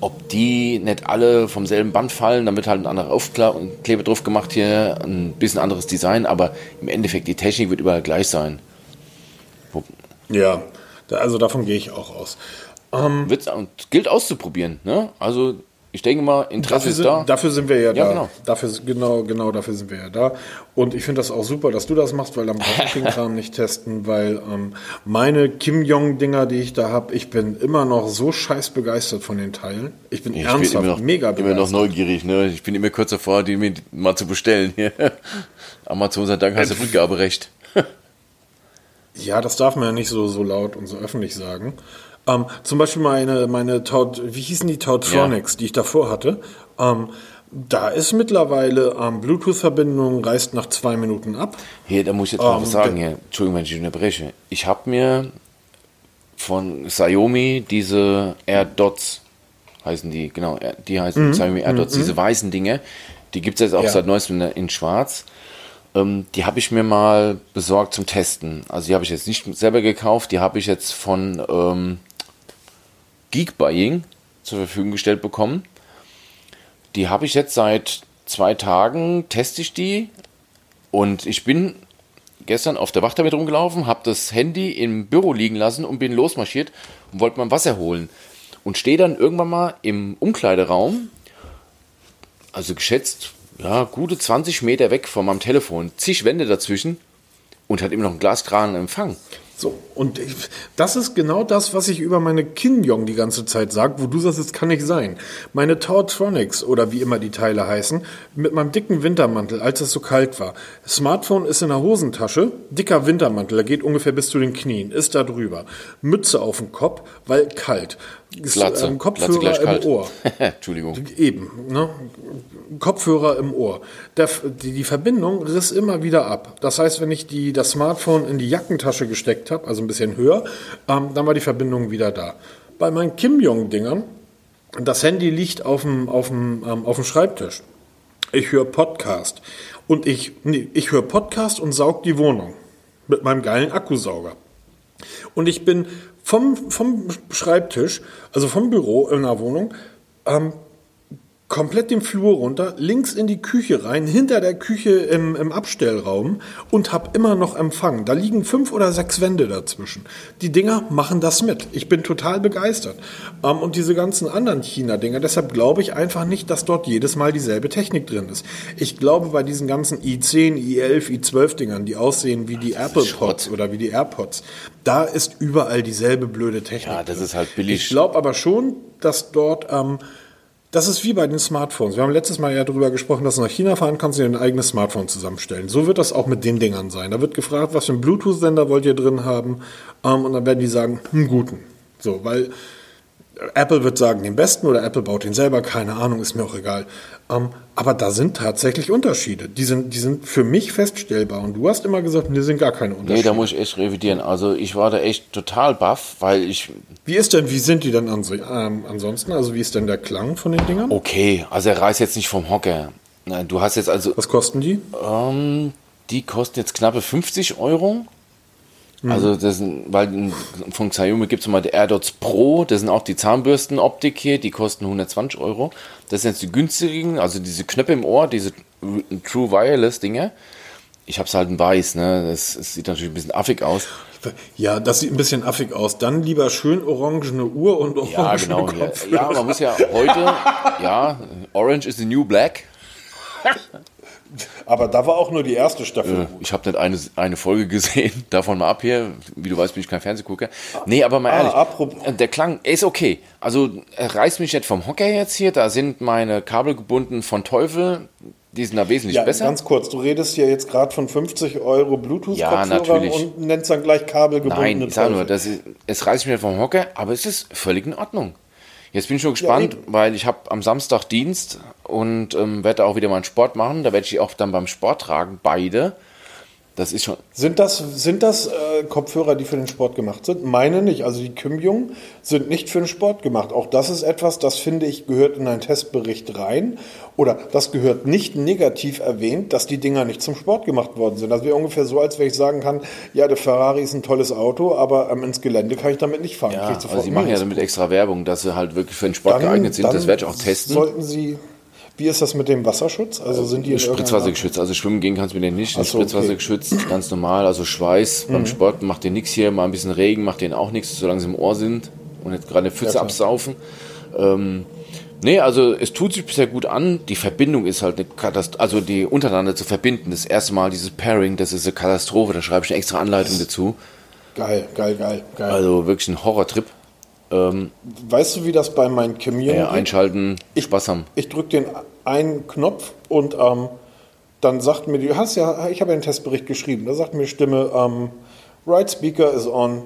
Ob die nicht alle vom selben Band fallen, damit halt ein anderer Aufkleber drauf gemacht hier, ein bisschen anderes Design, aber im Endeffekt die Technik wird überall gleich sein. Ja, also davon gehe ich auch aus. Wird's, und gilt auszuprobieren, ne? Also ich denke mal, Interesse Dafür ist sind, da. dafür sind wir ja, da. genau. Dafür, genau, genau dafür sind wir ja da. Und ich finde das auch super, dass du das machst, weil dann brauche ich den Kram nicht testen, weil ähm, meine Kim Jong-Dinger, die ich da habe, ich bin immer noch so scheiß begeistert von den Teilen. Ich bin Ich bin ernsthaft immer noch, mega immer noch begeistert. neugierig, ne? Ich bin immer kurz davor, die mir mal zu bestellen hier. Amazon sei Dank hast du Rückgaberecht. Ja, das darf man ja nicht so, so laut und so öffentlich sagen. Ähm, zum Beispiel meine, meine Taut, wie hießen die Tautronics, die ich davor hatte. Ähm, da ist mittlerweile ähm, Bluetooth-Verbindung reißt nach zwei Minuten ab. Hier, da muss ich jetzt mal Ähm, was sagen hier. Entschuldigung, wenn ich unterbreche. Ich habe mir von Xiaomi diese AirDots heißen die, genau, die heißen Xiaomi AirDots, diese weißen Dinge. Die gibt es jetzt auch Ja. seit neuestem in, in schwarz. Ähm, die habe ich mir mal besorgt zum Testen. Also die habe ich jetzt nicht selber gekauft, die habe ich jetzt von ähm, Geekbuying zur Verfügung gestellt bekommen. Die habe ich jetzt seit zwei Tagen, teste ich die und ich bin gestern auf der Wacht damit rumgelaufen, habe das Handy im Büro liegen lassen und bin losmarschiert und wollte mal Wasser holen. Und stehe dann irgendwann mal im Umkleideraum, also geschätzt, ja, gute 20 Meter weg von meinem Telefon, zig Wände dazwischen und hat immer noch einen Glaskran Empfang. So, und ich, das ist genau das, was ich über meine Kinjong die ganze Zeit sage, wo du sagst, es kann nicht sein. Meine Tautronics oder wie immer die Teile heißen, mit meinem dicken Wintermantel, als es so kalt war. Smartphone ist in der Hosentasche, dicker Wintermantel, der geht ungefähr bis zu den Knien, ist da drüber. Mütze auf dem Kopf, weil kalt. Glatze. Ähm, Kopfhörer Glatze im kalt. Ohr. Entschuldigung. Eben, ne? Kopfhörer im Ohr. Der, die, die Verbindung riss immer wieder ab. Das heißt, wenn ich die, das Smartphone in die Jackentasche gesteckt habe, also ein bisschen höher, ähm, dann war die Verbindung wieder da. Bei meinen Kim Jong-Dingern, das Handy liegt auf dem, auf dem, ähm, auf dem Schreibtisch. Ich höre Podcast. Und ich, nee, ich höre Podcast und saug die Wohnung. Mit meinem geilen Akkusauger. Und ich bin vom, vom Schreibtisch, also vom Büro in der Wohnung, ähm, komplett den Flur runter, links in die Küche rein, hinter der Küche im, im Abstellraum und habe immer noch Empfang. Da liegen fünf oder sechs Wände dazwischen. Die Dinger machen das mit. Ich bin total begeistert. Ähm, und diese ganzen anderen China-Dinger, deshalb glaube ich einfach nicht, dass dort jedes Mal dieselbe Technik drin ist. Ich glaube, bei diesen ganzen i10, i11, i12-Dingern, die aussehen wie die Apple Pods oder wie die AirPods, da ist überall dieselbe blöde Technik. Ja, das drin. ist halt billig. Ich glaube aber schon, dass dort ähm, das ist wie bei den Smartphones. Wir haben letztes Mal ja darüber gesprochen, dass du nach China fahren kannst und dir ein eigenes Smartphone zusammenstellen. So wird das auch mit den Dingern sein. Da wird gefragt, was für einen Bluetooth-Sender wollt ihr drin haben? Ähm, und dann werden die sagen, einen guten. So, weil Apple wird sagen, den besten oder Apple baut den selber, keine Ahnung, ist mir auch egal. Aber da sind tatsächlich Unterschiede. Die sind, die sind für mich feststellbar. Und du hast immer gesagt, mir sind gar keine Nee, Unterschiede. da muss ich echt revidieren. Also ich war da echt total baff, weil ich, wie ist denn, wie sind die denn ans ähm, ansonsten? Also wie ist denn der Klang von den Dingern? okay, also er reißt jetzt nicht vom Hocker. Nein, du hast jetzt also, Was kosten die? ähm, die kosten jetzt knappe 50 Euro. Also das sind, weil von Xiaomi gibt es mal die AirDots Pro, das sind auch die Zahnbürstenoptik hier, die kosten 120 Euro. Das sind jetzt die günstigen, also diese Knöpfe im Ohr, diese True Wireless Dinger. Ich habe es halt in weiß, ne? Das, das sieht natürlich ein bisschen affig aus. Ja, das sieht ein bisschen affig aus. Dann lieber schön orangene Uhr und orangene Ja, genau. Ja, ja, man muss ja heute, ja, Orange is the new black. Aber da war auch nur die erste Staffel. Ich habe nicht eine, eine Folge gesehen, davon mal ab hier. Wie du weißt, bin ich kein Fernsehgucker. Nee, aber mal Ah, ehrlich, apropos- äh, der Klang ist okay. Also er reißt mich nicht vom Hocker jetzt hier. Da sind meine Kabel gebunden von Teufel. Die sind da wesentlich Ja, besser. ganz kurz, du redest ja jetzt gerade von 50 Euro Bluetooth-Kopfhörern Ja, natürlich. und nennst dann gleich kabelgebundene Nein, ich sage nur, das ist, es reißt mich nicht vom Hocker, aber es ist völlig in Ordnung. Jetzt bin ich schon gespannt, eben. weil ich habe am Samstag Dienst und ähm, werde auch wieder mal einen Sport machen. Da werde ich die auch dann beim Sport tragen, beide. Das ist schon, Sind das, sind das äh, Kopfhörer, die für den Sport gemacht sind? Meine nicht. Also die Kymjung sind nicht für den Sport gemacht. Auch das ist etwas, das finde ich, gehört in einen Testbericht rein. Oder das gehört nicht negativ erwähnt, dass die Dinger nicht zum Sport gemacht worden sind. Das wäre ungefähr so, als wenn ich sagen kann, ja, der Ferrari ist ein tolles Auto, aber ähm, ins Gelände kann ich damit nicht fahren. ja, also sie machen ja damit extra Werbung, dass sie halt wirklich für den Sport Dann- geeignet sind. Das werde ich auch testen. Sollten Sie, wie ist das mit dem Wasserschutz? Also sind die Spritzwasser geschützt, also schwimmen gehen kannst du mit denen nicht. So, Spritzwasser okay. Mhm. geschützt, ganz normal. Also Schweiß beim Sport macht dir nichts hier, mal ein bisschen Regen macht denen auch nichts, solange sie im Ohr sind und jetzt gerade eine Pfütze klar. absaufen. Ähm, nee, also es tut sich bisher gut an. Die Verbindung ist halt eine Katastrophe, also die untereinander zu verbinden. Das erste Mal dieses Pairing, das ist eine Katastrophe. Da schreibe ich eine extra Anleitung dazu. Geil, geil, geil, geil. Also wirklich ein Horrortrip. Ähm, weißt du, wie das bei meinen ja, geht? einschalten, Spaß haben. Ich drücke den einen Knopf und ähm, dann sagt mir die, hast ja, ich habe ja einen Testbericht geschrieben, da sagt mir die Stimme, ähm, Right Speaker is on,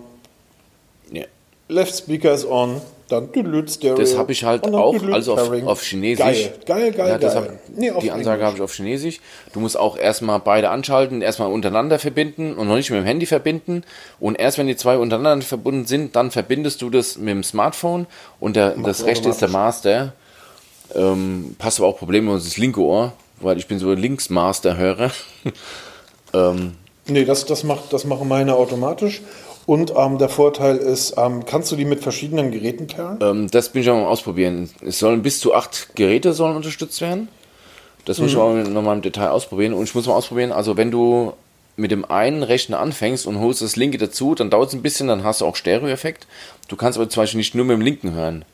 Ja. Left Speaker is on, dann düdelüt Stereo. Das habe ich halt und auch, also auf, auf Chinesisch. Geil, geil, geil, Ja, geil. Hab, Nee, die Ansage habe ich auf Chinesisch. Du musst auch erstmal beide anschalten, erstmal untereinander verbinden und noch nicht mit dem Handy verbinden. Und erst wenn die zwei untereinander verbunden sind, dann verbindest du das mit dem Smartphone und der, das rechte ist der Master. Ähm, passt aber auch problemlos das linke Ohr, weil ich bin so ein Linksmaster-Hörer. ähm, Nee, das, das, macht, das machen meine automatisch. Und ähm, der Vorteil ist, ähm, kannst du die mit verschiedenen Geräten pairen? Ähm, das bin ich auch mal ausprobieren. Es sollen bis zu acht Geräte sollen unterstützt werden. Das muss ich Mhm. auch nochmal im Detail ausprobieren. Und ich muss mal ausprobieren, also wenn du mit dem einen Rechner anfängst und holst das linke dazu, dann dauert es ein bisschen, dann hast du auch Stereo-Effekt. Du kannst aber zum Beispiel nicht nur mit dem linken hören.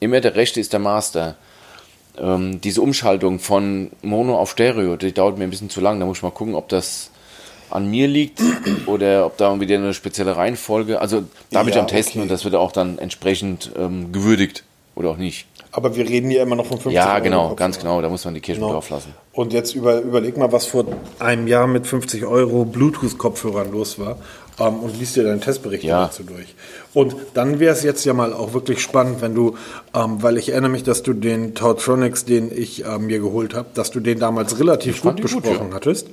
Immer der rechte ist der Master. ähm, diese Umschaltung von Mono auf Stereo, die dauert mir ein bisschen zu lang. Da muss ich mal gucken, ob das an mir liegt oder ob da wieder eine spezielle Reihenfolge. Also da bin ich Ja, am Testen okay. und das wird auch dann entsprechend ähm, gewürdigt oder auch nicht. Aber wir reden hier immer noch von 50 Ja, Euro genau, Kopfhörer. ganz genau. Da muss man die Kirche Genau. drauf lassen. Und jetzt über, überleg mal, was vor einem Jahr mit 50 Euro Bluetooth-Kopfhörern los war. Ähm, und liest dir deinen Testbericht Ja. dazu durch. Und dann wäre es jetzt ja mal auch wirklich spannend, wenn du, ähm, weil ich erinnere mich, dass du den Tautronics, den ich äh, mir geholt habe, dass du den damals relativ gut ihn gut, besprochen hattest.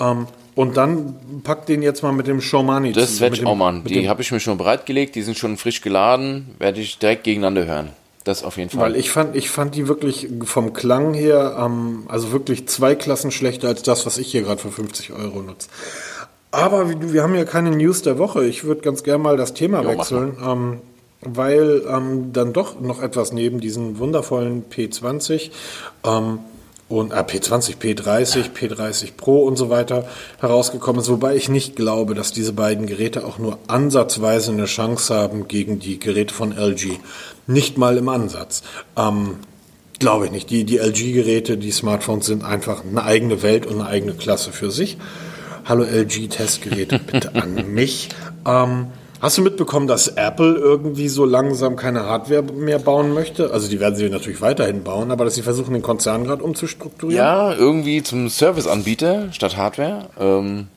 Ähm, und dann pack den jetzt mal mit dem Showmani Das zu- werde ich auch machen. Die habe ich mir schon bereitgelegt, die sind schon frisch geladen, werde ich direkt gegeneinander hören. Das auf jeden Fall. Weil ich fand, ich fand die wirklich vom Klang her, ähm, also wirklich zwei Klassen schlechter als das, was ich hier gerade für 50 Euro nutze. Aber wir, wir haben ja keine News der Woche. Ich würde ganz gerne mal das Thema Jo, wechseln, ähm, weil ähm, dann doch noch etwas neben diesen wundervollen P20 ähm, und äh, P20, P30, P30 Pro und so weiter herausgekommen ist, wobei ich nicht glaube, dass diese beiden Geräte auch nur ansatzweise eine Chance haben gegen die Geräte von LG. Nicht mal im Ansatz. Ähm, glaube ich nicht. Die, die LG-Geräte, die Smartphones sind einfach eine eigene Welt und eine eigene Klasse für sich. Hallo LG-Testgeräte, bitte an mich. Ähm, hast du mitbekommen, dass Apple irgendwie so langsam keine Hardware mehr bauen möchte? Also die werden sie natürlich weiterhin bauen, aber dass sie versuchen, den Konzern gerade umzustrukturieren? Ja, irgendwie zum Serviceanbieter statt Hardware. Ähm,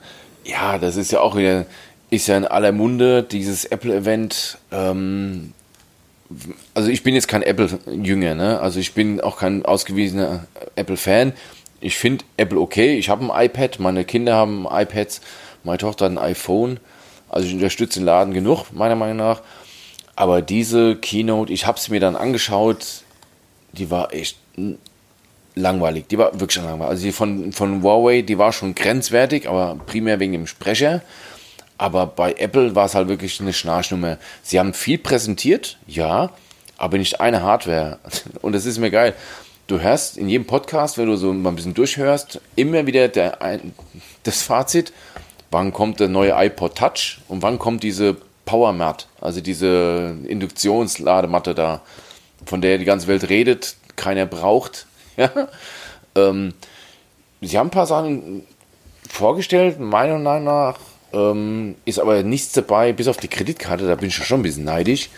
ja, das ist ja auch wieder, ist ja in aller Munde, dieses Apple-Event. Ähm, also ich bin jetzt kein Apple-Jünger, ne? Also ich bin auch kein ausgewiesener Apple-Fan. Ich finde Apple okay. Ich habe ein iPad, meine Kinder haben iPads, meine Tochter hat ein iPhone. Also ich unterstütze den Laden genug, meiner Meinung nach. Aber diese Keynote, ich habe es mir dann angeschaut, die war echt langweilig. Die war wirklich langweilig. Also die von, von Huawei, die war schon grenzwertig, aber primär wegen dem Sprecher. Aber bei Apple war es halt wirklich eine Schnarchnummer. Sie haben viel präsentiert, ja, aber nicht eine Hardware. Und das ist mir geil. Du hörst in jedem Podcast, wenn du so mal ein bisschen durchhörst, immer wieder der, das Fazit, wann kommt der neue iPod Touch und wann kommt diese Power Mat, also diese Induktionsladematte da, von der die ganze Welt redet, keiner braucht. Ja? Ähm, sie haben ein paar Sachen vorgestellt, meiner Meinung nach ähm, ist aber nichts dabei, bis auf die Kreditkarte, da bin ich schon ein bisschen neidisch,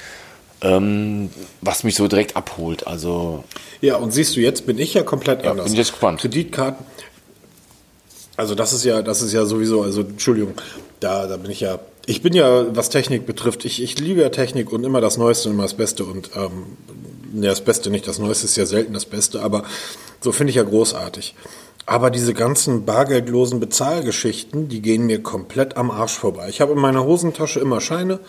ähm, was mich so direkt abholt. Also Ja, und siehst du, jetzt bin ich ja komplett Ja, anders. bin ich jetzt gespannt. Kreditkarten. Also das ist ja, das ist ja sowieso, also Entschuldigung, da, da bin ich ja, ich bin ja, was Technik betrifft, ich, ich liebe ja Technik und immer das Neueste und immer das Beste und ähm, ja, das Beste nicht, das Neueste ist ja selten das Beste, aber so finde ich ja großartig. Aber diese ganzen bargeldlosen Bezahlgeschichten, die gehen mir komplett am Arsch vorbei. Ich habe in meiner Hosentasche immer Scheine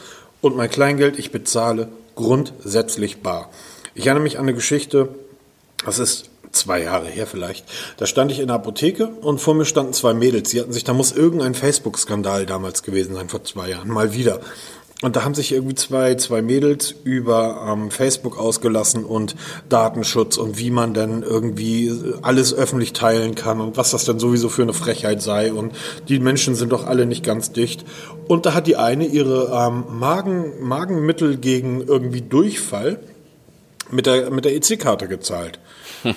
und mein Kleingeld, ich bezahle grundsätzlich bar. Ich erinnere mich an eine Geschichte, das ist zwei Jahre her vielleicht. Da stand ich in der Apotheke und vor mir standen zwei Mädels. Die hatten sich, da muss irgendein Facebook-Skandal damals gewesen sein, vor zwei Jahren, mal wieder. Und da haben sich irgendwie zwei, zwei Mädels über ähm, Facebook ausgelassen und Datenschutz und wie man denn irgendwie alles öffentlich teilen kann und was das denn sowieso für eine Frechheit sei. Und die Menschen sind doch alle nicht ganz dicht. Und da hat die eine ihre ähm, Magen, Magenmittel gegen irgendwie Durchfall mit der, mit der EC-Karte gezahlt.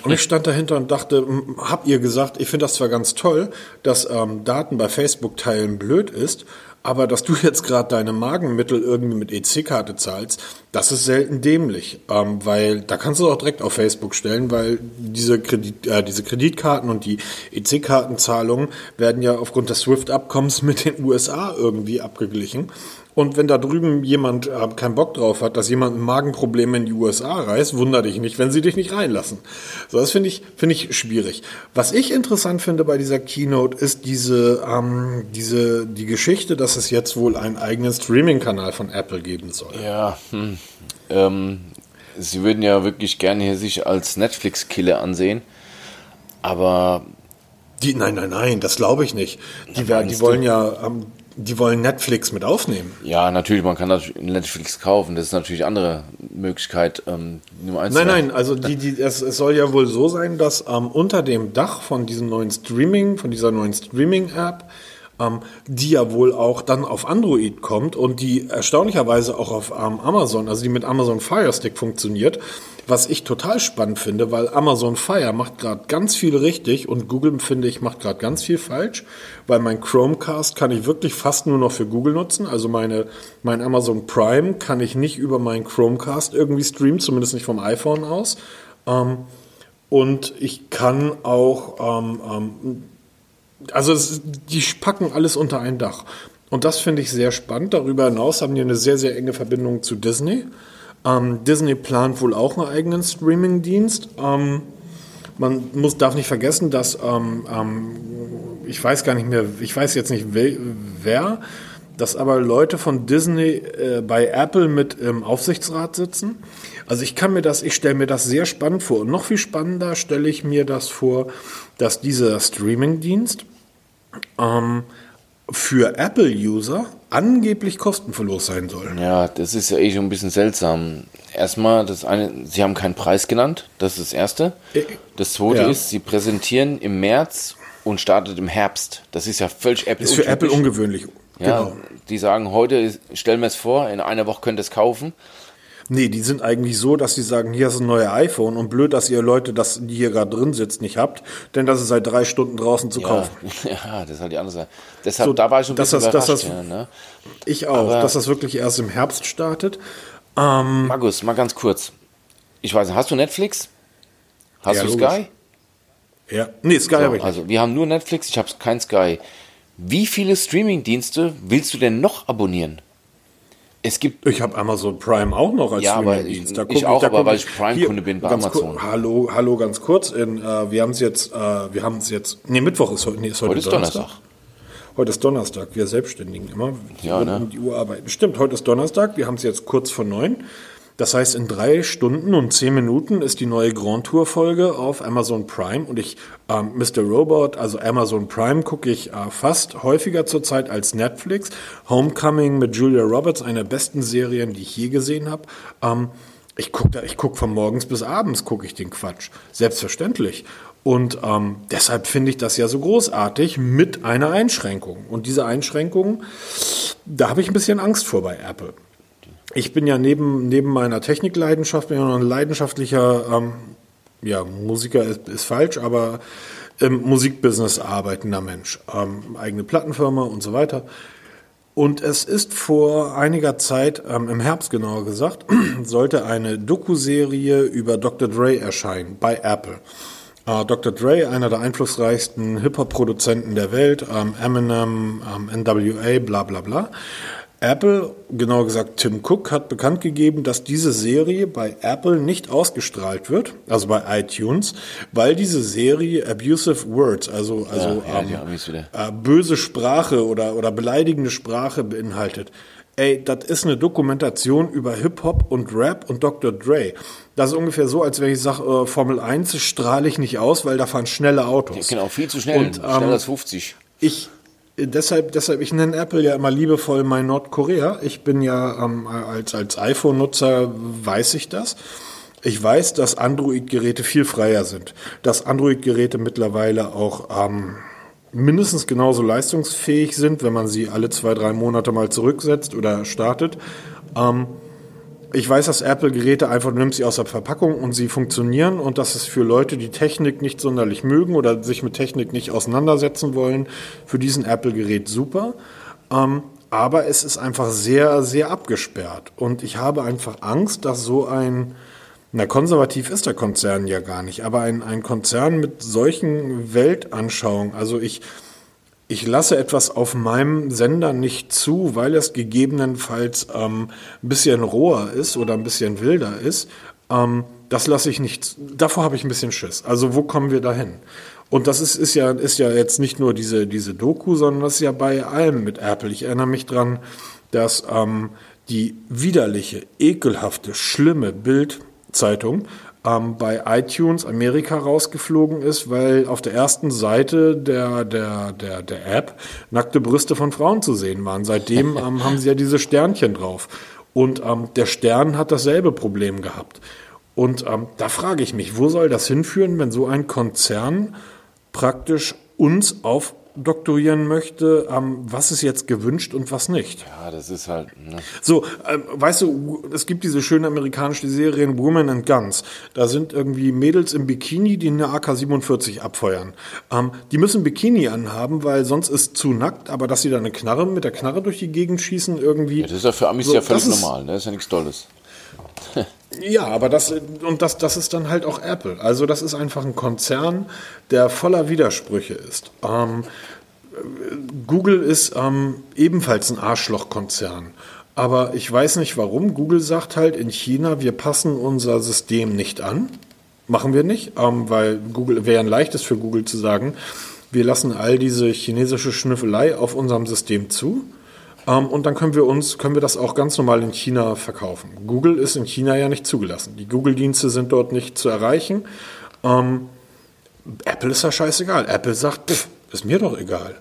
Und ich stand dahinter und dachte, hab ihr gesagt, ich finde das zwar ganz toll, dass ähm, Daten bei Facebook teilen blöd ist, aber dass du jetzt gerade deine Magenmittel irgendwie mit EC-Karte zahlst, das ist selten dämlich, ähm, weil da kannst du auch direkt auf Facebook stellen, weil diese, Kredit, äh, diese Kreditkarten und die EC-Kartenzahlungen werden ja aufgrund des SWIFT-Abkommens mit den USA irgendwie abgeglichen. Und wenn da drüben jemand äh, keinen Bock drauf hat, dass jemand ein Magenproblem in die USA reist, wunder dich nicht, wenn sie dich nicht reinlassen. So, das finde ich, finde ich schwierig. Was ich interessant finde bei dieser Keynote ist diese, ähm, diese, die Geschichte, dass es jetzt wohl einen eigenen Streaming-Kanal von Apple geben soll. Ja, hm. ähm, sie würden ja wirklich gerne hier sich als Netflix-Killer ansehen, aber Die, nein, nein, nein, das glaube ich nicht. Die, werden, die wollen ja, ähm, die wollen Netflix mit aufnehmen. ja, natürlich, man kann natürlich Netflix kaufen, das ist natürlich eine andere Möglichkeit. Ähm, Nein, nein, also die, die, es, es soll ja wohl so sein, dass ähm, unter dem Dach von diesem neuen Streaming, von dieser neuen Streaming-App, ähm, die ja wohl auch dann auf Android kommt und die erstaunlicherweise auch auf ähm, Amazon, also die mit Amazon Fire Stick funktioniert, was ich total spannend finde, weil Amazon Fire macht gerade ganz viel richtig und Google, finde ich, macht gerade ganz viel falsch, weil mein Chromecast kann ich wirklich fast nur noch für Google nutzen. Also meine, mein Amazon Prime kann ich nicht über meinen Chromecast irgendwie streamen, zumindest nicht vom iPhone aus. Ähm, und ich kann auch, ähm, ähm, also es, die packen alles unter ein Dach. Und das finde ich sehr spannend. Darüber hinaus haben die eine sehr, sehr enge Verbindung zu Disney. Ähm, Disney plant wohl auch einen eigenen Streaming-Dienst. Ähm, man muss, darf nicht vergessen, dass ähm, ähm ich weiß gar nicht mehr, ich weiß jetzt nicht wer, dass aber Leute von Disney äh, bei Apple mit im Aufsichtsrat sitzen. Also ich kann mir das, ich stelle mir das sehr spannend vor. Und noch viel spannender stelle ich mir das vor, dass dieser Streaming-Dienst ähm, für Apple-User angeblich kostenlos sein soll. Ja, das ist ja eh schon ein bisschen seltsam. Erstmal, das eine, sie haben keinen Preis genannt, das ist das erste. Äh, das zweite ja. ist, sie präsentieren im März und startet im Herbst. Das ist ja völlig Apple Ist für Apple ungewöhnlich. Ja, genau. die sagen heute, stellen wir es vor, in einer Woche könnt ihr es kaufen. Nee, die sind eigentlich so, dass sie sagen, hier ist ein neues iPhone und blöd, dass ihr Leute, das, die hier gerade drin sitzt, nicht habt, denn das ist seit drei Stunden draußen zu ja, kaufen. Ja, das ist halt die andere Seite. Deshalb, so, da war ich schon ein bisschen das, überrascht. Das, ja, ne? Ich auch, Aber dass das wirklich erst im Herbst startet. Ähm, Markus, mal ganz kurz. Ich weiß nicht, hast du Netflix? Hast ja, du Sky? Logisch. Ja, nee, Sky so, habe ich. Also, wir haben nur Netflix, ich habe kein Sky. Wie viele Streaming-Dienste willst du denn noch abonnieren? Es gibt. Ich habe Amazon Prime auch noch als ja, Streaming-Dienst. Ich, ich auch, aber weil ich Prime-Kunde bin bei Amazon. Hallo, hallo, ganz kurz. In, äh, wir haben es jetzt, äh, wir haben es jetzt. Nee, Mittwoch ist heute. Nee, ist heute, heute ist Donnerstag. Donnerstag. Heute ist Donnerstag. Wir Selbstständigen immer. Ja, ne? um die Uhr arbeiten. Stimmt, heute ist Donnerstag. Wir haben es jetzt kurz vor neun. Das heißt, in drei Stunden und zehn Minuten ist die neue Grand Tour Folge auf Amazon Prime und ich, ähm, Mr. Robot, also Amazon Prime gucke ich äh, fast häufiger zurzeit als Netflix. Homecoming mit Julia Roberts, eine der besten Serien, die ich je gesehen habe. Ähm, ich gucke ich guck von morgens bis abends gucke ich den Quatsch. Selbstverständlich. Und ähm, deshalb finde ich das ja so großartig mit einer Einschränkung. Und diese Einschränkung, da habe ich ein bisschen Angst vor bei Apple ich bin ja neben, neben meiner Technikleidenschaft bin ja noch ein leidenschaftlicher, ähm, ja, Musiker ist, ist falsch, aber im Musikbusiness arbeitender Mensch. Ähm, eigene Plattenfirma und so weiter. Und es ist vor einiger Zeit, ähm, im Herbst genauer gesagt, sollte eine Doku-Serie über Dr. Dre erscheinen bei Apple. Äh, Dr. Dre, einer der einflussreichsten Hip-Hop-Produzenten der Welt, ähm, Eminem, ähm, NWA, bla bla bla. Apple, genauer gesagt Tim Cook, hat bekannt gegeben, dass diese Serie bei Apple nicht ausgestrahlt wird, also bei iTunes, weil diese Serie abusive words, also, also ja, ja, ähm, äh, böse Sprache oder, oder beleidigende Sprache beinhaltet. Ey, das ist eine Dokumentation über Hip-Hop und Rap und Dr. Dre. Das ist ungefähr so, als wenn ich sage, äh, Formel 1 strahle ich nicht aus, weil da fahren schnelle Autos. Ja, genau, viel zu schnell, und, ähm, schneller als 50. Ich, deshalb, deshalb, ich nenne Apple ja immer liebevoll mein Nordkorea. Ich bin ja ähm, als, als iPhone-Nutzer weiß ich das. Ich weiß, dass Android-Geräte viel freier sind. Dass Android-Geräte mittlerweile auch ähm, mindestens genauso leistungsfähig sind, wenn man sie alle zwei, drei Monate mal zurücksetzt oder startet. Ähm, ich weiß, dass Apple-Geräte einfach, du nimmst sie aus der Verpackung und sie funktionieren und das ist für Leute, die Technik nicht sonderlich mögen oder sich mit Technik nicht auseinandersetzen wollen, für diesen Apple-Gerät super. Ähm, aber es ist einfach sehr, sehr abgesperrt und ich habe einfach Angst, dass so ein, na, konservativ ist der Konzern ja gar nicht, aber ein, ein Konzern mit solchen Weltanschauungen, also ich, ich lasse etwas auf meinem Sender nicht zu, weil es gegebenenfalls ähm, ein bisschen roher ist oder ein bisschen wilder ist. Ähm, das lasse ich nicht. Davor habe ich ein bisschen Schiss. Also wo kommen wir dahin? Und das ist, ist, ja, ist ja jetzt nicht nur diese, diese Doku, sondern das ist ja bei allem mit Apple. Ich erinnere mich dran, dass ähm, die widerliche, ekelhafte, schlimme Bildzeitung ähm, bei iTunes Amerika rausgeflogen ist, weil auf der ersten Seite der, der, der, der App nackte Brüste von Frauen zu sehen waren. Seitdem ähm, haben sie ja diese Sternchen drauf. Und ähm, der Stern hat dasselbe Problem gehabt. Und ähm, da frage ich mich, wo soll das hinführen, wenn so ein Konzern praktisch uns auf doktorieren möchte, ähm, was ist jetzt gewünscht und was nicht. Ja, das ist halt. Ne? So, ähm, weißt du, es gibt diese schöne amerikanische Serien Women and Guns. Da sind irgendwie Mädels im Bikini, die eine AK-47 abfeuern. Ähm, die müssen Bikini anhaben, weil sonst ist zu nackt, aber dass sie da eine Knarre mit der Knarre durch die Gegend schießen, irgendwie. Ja, das ist ja für Amis So, ja völlig normal, ne? Das ist ja nichts Tolles. Ja, aber das und das, das ist dann halt auch Apple. Also das ist einfach ein Konzern, der voller Widersprüche ist. Ähm, Google ist ähm, ebenfalls ein Arschlochkonzern. Aber ich weiß nicht warum. Google sagt halt in China, wir passen unser System nicht an. Machen wir nicht, ähm, weil Google wäre ein leichtes für Google zu sagen, wir lassen all diese chinesische Schnüffelei auf unserem System zu. Ähm, und dann können wir uns, können wir das auch ganz normal in China verkaufen. Google ist in China ja nicht zugelassen. Die Google-Dienste sind dort nicht zu erreichen. Ähm, Apple ist ja scheißegal. Apple sagt, pff, ist mir doch egal.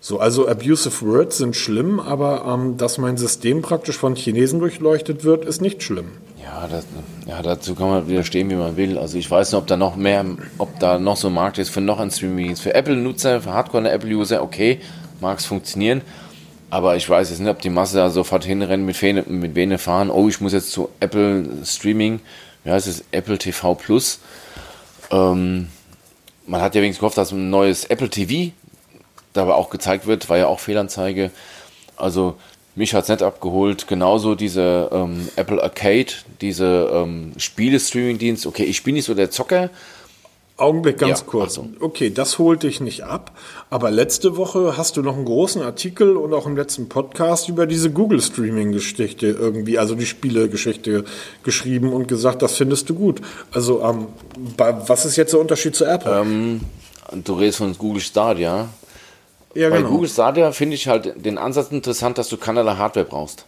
So, also abusive words sind schlimm, aber ähm, dass mein System praktisch von Chinesen durchleuchtet wird, ist nicht schlimm. Ja, das, ja, dazu kann man widerstehen, wie man will. Also ich weiß nicht, ob da noch mehr, ob da noch so ein Markt ist für noch ein Streaming. Für Apple-Nutzer, für Hardcore-Apple-User, okay, mag es funktionieren. Aber ich weiß jetzt nicht, ob die Masse da sofort hinrennt, mit Vene, mit Vene fahren. Oh, ich muss jetzt zu Apple Streaming. Wie heißt es? Apple TV Plus. Ähm, man hat ja wenigstens gehofft, dass ein neues Apple TV dabei auch gezeigt wird, war ja auch Fehlanzeige. Also mich hat es nicht abgeholt. Genauso diese ähm, Apple Arcade, diese ähm, Spiele-Streaming-Dienst. Okay, ich bin nicht so der Zocker. Augenblick ganz Ja, kurz. Achtung. Okay, das holt dich nicht ab. Aber letzte Woche hast du noch einen großen Artikel und auch im letzten Podcast über diese Google-Streaming-Geschichte irgendwie, also die Spiele-Geschichte geschrieben und gesagt, das findest du gut. Also, ähm, was ist jetzt der Unterschied zu Apple? Ähm, du redest von Google Stadia. ja, Bei genau. Google Stadia finde ich halt den Ansatz interessant, dass du keinerlei Hardware brauchst.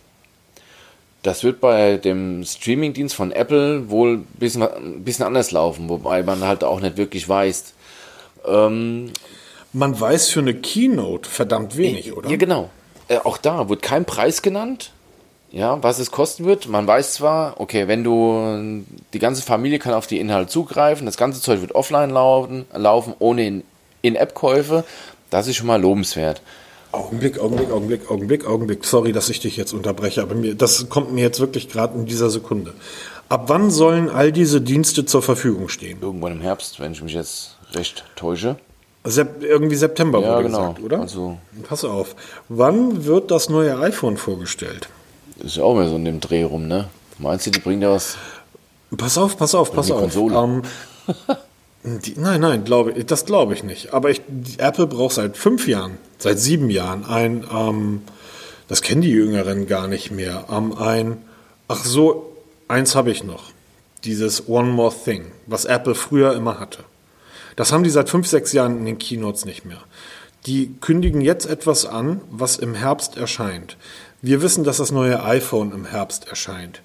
Das wird bei dem Streaming-Dienst von Apple wohl ein bisschen, ein bisschen anders laufen, wobei man halt auch nicht wirklich weiß. Ähm, Man weiß für eine Keynote verdammt wenig, oder? Ja, genau. Äh, auch da wird kein Preis genannt, ja, was es kosten wird. Man weiß zwar, okay, wenn du, die ganze Familie kann auf die Inhalte zugreifen, das ganze Zeug wird offline laufen, laufen ohne In- In-App-Käufe. Das ist schon mal lobenswert. Augenblick, Augenblick, Augenblick, Augenblick, Augenblick. Sorry, dass ich dich jetzt unterbreche, aber mir, das kommt mir jetzt wirklich gerade in dieser Sekunde. Ab wann sollen all diese Dienste zur Verfügung stehen? Irgendwann im Herbst, wenn ich mich jetzt recht täusche. Sep irgendwie September Ja, wurde genau. gesagt, oder? Also- Pass auf. Wann wird das neue iPhone vorgestellt? Ist ja auch mehr so in dem Dreh rum, ne? Meinst du, die bringen da was? Pass auf, pass auf, pass die auf. Konsole. Ähm, die, nein, nein, glaube das glaube ich nicht. Aber ich, Apple braucht seit fünf Jahren, seit sieben Jahren ein, ähm, das kennen die Jüngeren gar nicht mehr, ähm, ein, ach so, eins habe ich noch. Dieses One More Thing, was Apple früher immer hatte. Das haben die seit fünf, sechs Jahren in den Keynotes nicht mehr. Die kündigen jetzt etwas an, was im Herbst erscheint. Wir wissen, dass das neue iPhone im Herbst erscheint.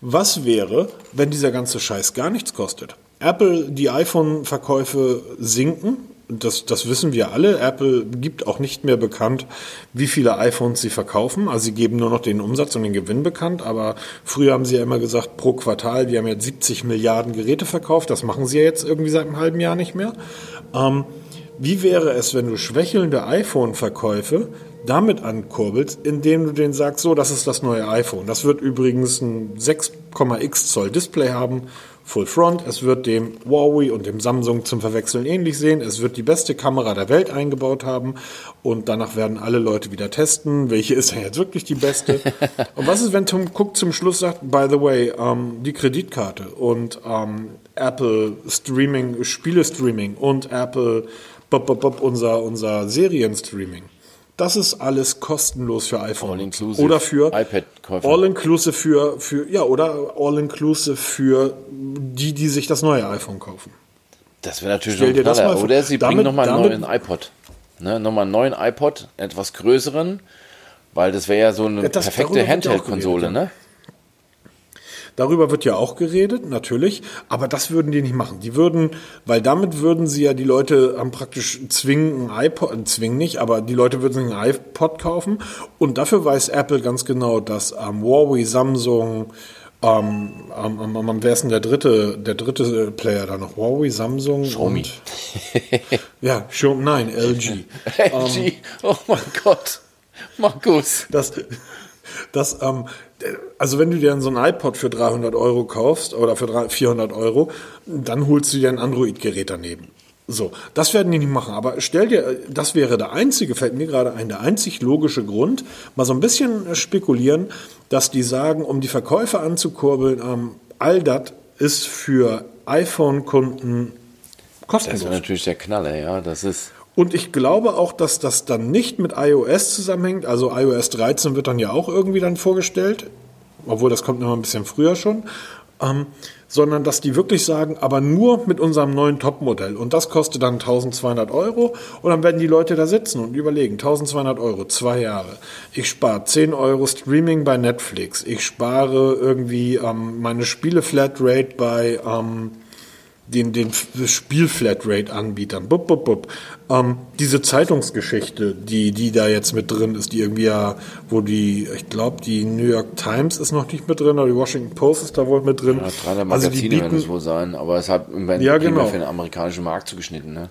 Was wäre, wenn dieser ganze Scheiß gar nichts kostet? Apple, die iPhone-Verkäufe sinken. Das, das wissen wir alle. Apple gibt auch nicht mehr bekannt, wie viele iPhones sie verkaufen. Also sie geben nur noch den Umsatz und den Gewinn bekannt. Aber früher haben sie ja immer gesagt, pro Quartal, wir haben jetzt 70 Milliarden Geräte verkauft. Das machen sie ja jetzt irgendwie seit einem halben Jahr nicht mehr. Ähm, wie wäre es, wenn du schwächelnde iPhone-Verkäufe damit ankurbelst, indem du denen sagst, so, das ist das neue iPhone. Das wird übrigens ein 6,x Zoll Display haben, Full Front. Es wird dem Huawei und dem Samsung zum Verwechseln ähnlich sehen. Es wird die beste Kamera der Welt eingebaut haben und danach werden alle Leute wieder testen, welche ist denn jetzt wirklich die beste. und was ist, wenn Tom Cook zum Schluss sagt, by the way, ähm, die Kreditkarte und ähm, Apple Streaming, Spiele-Streaming und Apple bop, bop, bop, unser, unser Serien-Streaming. Das ist alles kostenlos für iPhone. All-inclusive Oder für iPad-Käufer. All-inclusive für, für, ja, oder All-inclusive für die, die sich das neue iPhone kaufen. Das wäre natürlich Stell noch ein das Knaller. mal vor. Oder sie Damit- bringen nochmal einen neuen iPod. Ne? Nochmal einen neuen iPod, etwas größeren, weil das wäre ja so eine das- perfekte Handheld-Konsole, ne? Darüber wird ja auch geredet, natürlich, aber das würden die nicht machen. Die würden, weil damit würden sie ja die Leute ähm, praktisch zwingen, ein iPod, äh, zwingen nicht, aber die Leute würden sich ein iPod kaufen und dafür weiß Apple ganz genau, dass ähm, Huawei, Samsung, Ähm, ähm, ähm, ähm, wer ist denn der dritte, der dritte Player da noch? Huawei, Samsung Xiaomi. und ja, Xiaomi, nein, LG. LG, oh mein Gott. Markus. Das, das, ähm, also wenn du dir so ein iPod für 300 Euro kaufst oder für 400 Euro, dann holst du dir ein Android-Gerät daneben. So, das werden die nicht machen. Aber stell dir, das wäre der einzige, fällt mir gerade ein, der einzig logische Grund, mal so ein bisschen spekulieren, dass die sagen, um die Verkäufe anzukurbeln, ähm, all das ist für iPhone-Kunden kostenlos. Das ist natürlich der Knaller, ja. Das ist. Und ich glaube auch, dass das dann nicht mit iOS zusammenhängt. Also iOS 13 wird dann ja auch irgendwie dann vorgestellt, obwohl das kommt noch ein bisschen früher schon. Ähm, sondern dass die wirklich sagen, aber nur mit unserem neuen Topmodell. Und das kostet dann 1200 Euro. Und dann werden die Leute da sitzen und überlegen, 1200 Euro, zwei Jahre. Ich spare 10 Euro Streaming bei Netflix. Ich spare irgendwie ähm, meine Spiele-Flatrate bei... Ähm, den, den Spiel-Flatrate-Anbietern. Bup, bup, bup. Ähm, diese Zeitungsgeschichte, die, die da jetzt mit drin ist, die irgendwie ja, wo die, ich glaube, die New York Times ist noch nicht mit drin, oder die Washington Post ist da wohl mit drin. Ja, drei der Magazine also die bieten, werden es wohl sein, aber es hat irgendwann ja, genau. für den amerikanischen Markt zugeschnitten, ne?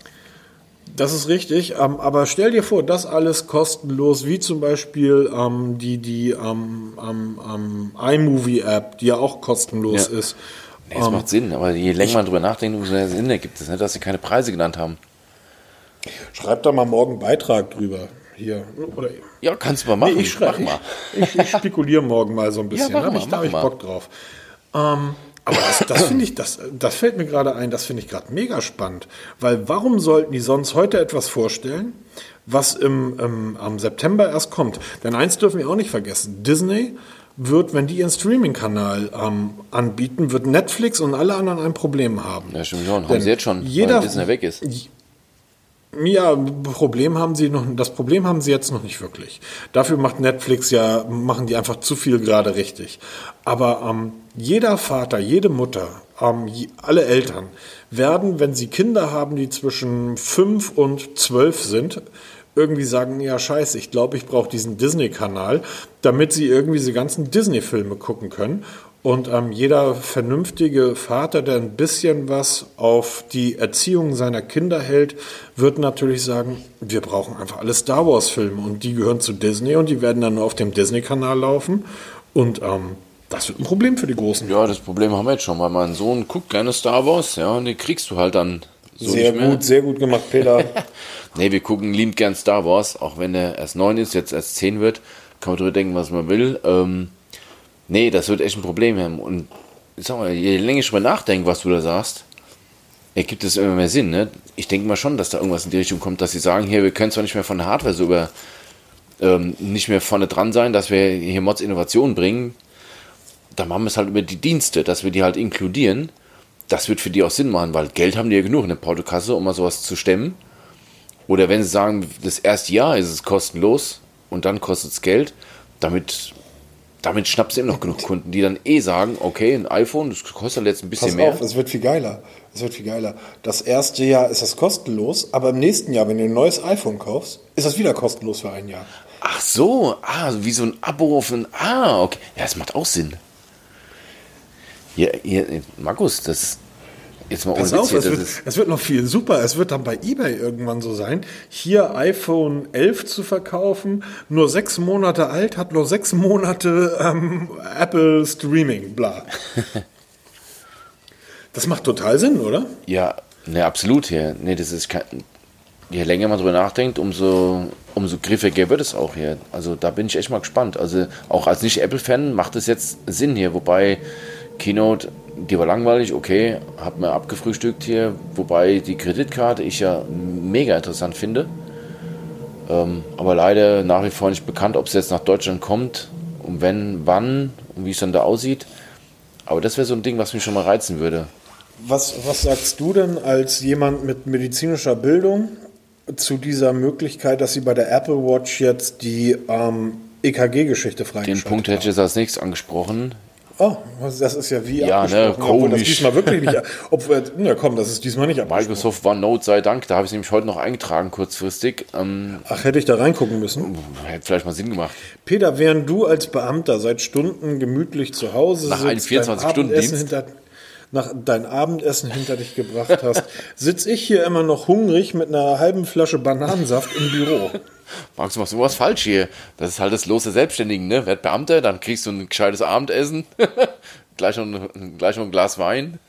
Das ist richtig, ähm, aber stell dir vor, das alles kostenlos, wie zum Beispiel ähm, die, die ähm, iMovie-App, die ja auch kostenlos ja. ist. Nee, das um, macht Sinn, aber je länger man drüber nachdenkt, umso mehr Sinn ergibt es, ne, dass sie keine Preise genannt haben. Schreib da mal morgen einen Beitrag drüber. Hier. Oder, ja, kannst du mal machen. Nee, ich, mach mal. ich, ich, spekuliere morgen mal so ein bisschen. Ja, da habe ich, Bock drauf. Ähm, aber das, das finde ich, das, das fällt mir gerade ein, das finde ich gerade mega spannend. Weil warum sollten die sonst heute etwas vorstellen, was im, im, am September erst kommt? Denn eins dürfen wir auch nicht vergessen. Disney wird, wenn die ihren Streaming-Kanal ähm, anbieten, wird Netflix und alle anderen ein Problem haben. Ja, stimmt schon. Haben sie jetzt schon, jeder, weil Disney weg ist. Ja, Problem haben sie noch, das Problem haben sie jetzt noch nicht wirklich. Dafür macht Netflix ja, machen die einfach zu viel gerade richtig. Aber ähm, jeder Vater, jede Mutter, ähm, alle Eltern werden, wenn sie Kinder haben, die zwischen fünf und zwölf sind, irgendwie sagen, ja scheiße, ich glaube, ich brauche diesen Disney-Kanal, damit sie irgendwie diese ganzen Disney-Filme gucken können. Und ähm, jeder vernünftige Vater, der ein bisschen was auf die Erziehung seiner Kinder hält, wird natürlich sagen, wir brauchen einfach alle Star Wars-Filme und die gehören zu Disney und die werden dann nur auf dem Disney-Kanal laufen. Und ähm, das wird ein Problem für die Großen. Ja, das Problem haben wir jetzt schon, weil mein Sohn guckt gerne Star Wars, ja, und den kriegst du halt dann so Sehr gut, sehr gut gemacht, Peter. nee, wir gucken liebend gern Star Wars, auch wenn er erst neun ist, jetzt erst zehn wird. Kann man drüber denken, was man will. Ähm, nee, das wird echt ein Problem haben. Und ich sag mal, je länger ich drüber nachdenke, was du da sagst, ergibt es immer mehr Sinn. Ne? Ich denke mal schon, dass da irgendwas in die Richtung kommt, dass sie sagen, hier, wir können zwar nicht mehr von der Hardware so über ähm, nicht mehr vorne dran sein, dass wir hier Mods Innovationen bringen. Da machen wir es halt über die Dienste, dass wir die halt inkludieren das wird für die auch Sinn machen, weil Geld haben die ja genug in der Portokasse, um mal sowas zu stemmen. Oder wenn sie sagen, das erste Jahr ist es kostenlos und dann kostet es Geld, damit, damit schnappst du eben noch genug Kunden, die dann eh sagen, okay, ein iPhone, das kostet jetzt ein bisschen Pass mehr. Auf, es wird viel geiler. Es wird viel geiler. Das erste Jahr ist das kostenlos, aber im nächsten Jahr, wenn du ein neues iPhone kaufst, ist das wieder kostenlos für ein Jahr. Ach so, ah, wie so ein Abo auf ein, ah, okay. Ja, das macht auch Sinn. Ja, hier, Markus, das jetzt mal Pass auf, es, wird, es wird noch viel super. Es wird dann bei eBay irgendwann so sein, hier iPhone 11 zu verkaufen, nur sechs Monate alt, hat nur sechs Monate ähm, Apple Streaming, bla. das macht total Sinn, oder? Ja, ne, absolut. Ja. Nee, das ist kein, je länger man drüber nachdenkt, umso, umso griffiger wird es auch hier. Also da bin ich echt mal gespannt. Also auch als Nicht-Apple-Fan macht es jetzt Sinn hier, wobei Keynote, die war langweilig, okay, hat mir abgefrühstückt hier, wobei die Kreditkarte ich ja mega interessant finde. Ähm, aber leider nach wie vor nicht bekannt, ob es jetzt nach Deutschland kommt und wenn, wann und wie es dann da aussieht. Aber das wäre so ein Ding, was mich schon mal reizen würde. Was, was sagst du denn als jemand mit medizinischer Bildung zu dieser Möglichkeit, dass sie bei der Apple Watch jetzt die ähm, EKG-Geschichte freigeschaltet Den Punkt hätte ich jetzt als nächstes angesprochen Oh, das ist ja wie Ja, ne, obwohl das komisch. diesmal wirklich nicht. Obwohl, na komm, das ist diesmal nicht. Microsoft OneNote sei Dank, da habe ich es nämlich heute noch eingetragen, kurzfristig. Ähm, Ach, hätte ich da reingucken müssen. hätte vielleicht mal Sinn gemacht. Peter, während du als Beamter seit Stunden gemütlich zu Hause Nach sitzt, dein 24-Stunden-Dienst? Abendessen hinter, nach dein Abendessen hinter dich gebracht hast, sitze ich hier immer noch hungrig mit einer halben Flasche Bananensaft im Büro. Max, du machst irgendwas falsch hier. Das ist halt das Los der Selbstständigen, ne? Werd Beamter, dann kriegst du ein gescheites Abendessen. gleich, noch, ein- gleich noch ein Glas Wein.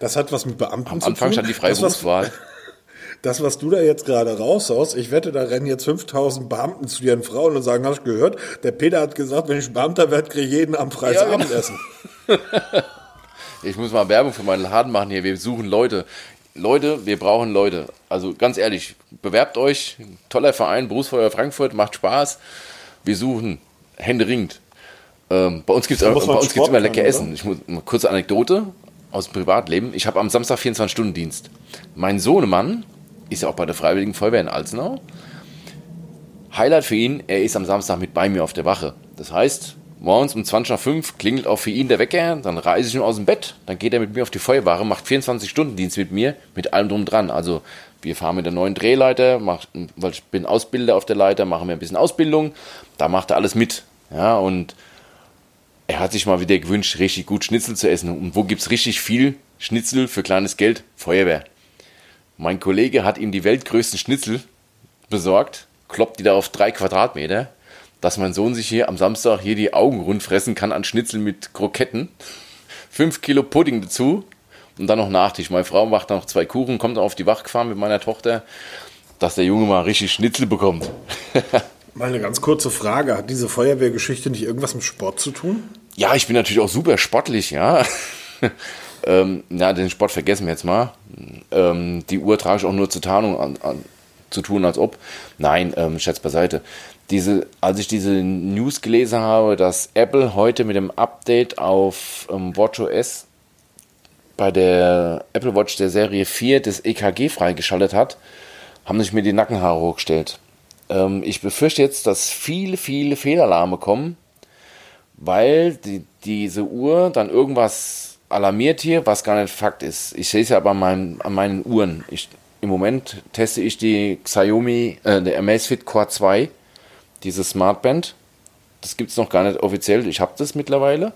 Das hat was mit Beamten Am zu Anfang tun. stand die freie das, was, Berufswahl. das, was du da jetzt gerade raushaust, ich wette, da rennen jetzt 5000 Beamten zu ihren Frauen und sagen, hast du gehört? Der Peter hat gesagt, wenn ich Beamter werde, kriege ich jeden Abend freies Ja, genau. Abendessen. Ich muss mal Werbung für meinen Laden machen hier. Wir suchen Leute. Leute, wir brauchen Leute. Also ganz ehrlich, bewerbt euch. Toller Verein, Berufsfeuer Frankfurt, macht Spaß. Wir suchen händeringend. Ähm, bei uns gibt es immer lecker können, Essen. Ich muss, eine kurze Anekdote aus dem Privatleben. Ich habe am Samstag 24-Stunden-Dienst. Mein Sohnemann ist ja auch bei der Freiwilligen Feuerwehr in Alzenau. Highlight für ihn, er ist am Samstag mit bei mir auf der Wache. Das heißt, morgens um 20 nach 5 klingelt auch für ihn der Wecker, dann reise ich ihn aus dem Bett, dann geht er mit mir auf die Feuerwache, macht 24-Stunden-Dienst mit mir, mit allem drum dran. Also wir fahren mit der neuen Drehleiter, mach, weil ich bin Ausbilder auf der Leiter, machen wir ein bisschen Ausbildung, da macht er alles mit. Ja, und er hat sich mal wieder gewünscht, richtig gut Schnitzel zu essen. Und wo gibt's richtig viel Schnitzel für kleines Geld? Feuerwehr. Mein Kollege hat ihm die weltgrößten Schnitzel besorgt, kloppt die da auf drei Quadratmeter, dass mein Sohn sich hier am Samstag hier die Augen rund fressen kann an Schnitzel mit Kroketten. Fünf Kilo Pudding dazu und dann noch Nachtisch. Meine Frau macht dann noch zwei Kuchen, kommt dann auf die Wache gefahren mit meiner Tochter, dass der Junge mal richtig Schnitzel bekommt. Mal eine ganz kurze Frage. Hat diese Feuerwehrgeschichte nicht irgendwas mit Sport zu tun? Ja, ich bin natürlich auch super sportlich, ja. ähm, na, den Sport vergessen wir jetzt mal. Ähm, die Uhr trage ich auch nur zur Tarnung an, an, zu tun, als ob. Nein, ähm, Scherz beiseite. Diese, als ich diese News gelesen habe, dass Apple heute mit dem Update auf ähm, WatchOS bei der Apple Watch der Serie 4 das EKG freigeschaltet hat, haben sich mir die Nackenhaare hochgestellt. Ähm, ich befürchte jetzt, dass viele, viele Fehlalarme kommen, weil die, diese Uhr dann irgendwas alarmiert hier, was gar nicht Fakt ist. Ich sehe es ja aber an meinen, an meinen Uhren. Ich, Im Moment teste ich die Xiaomi, äh, der Amazfit Core 2, dieses Smartband. Das gibt es noch gar nicht offiziell. Ich habe das mittlerweile.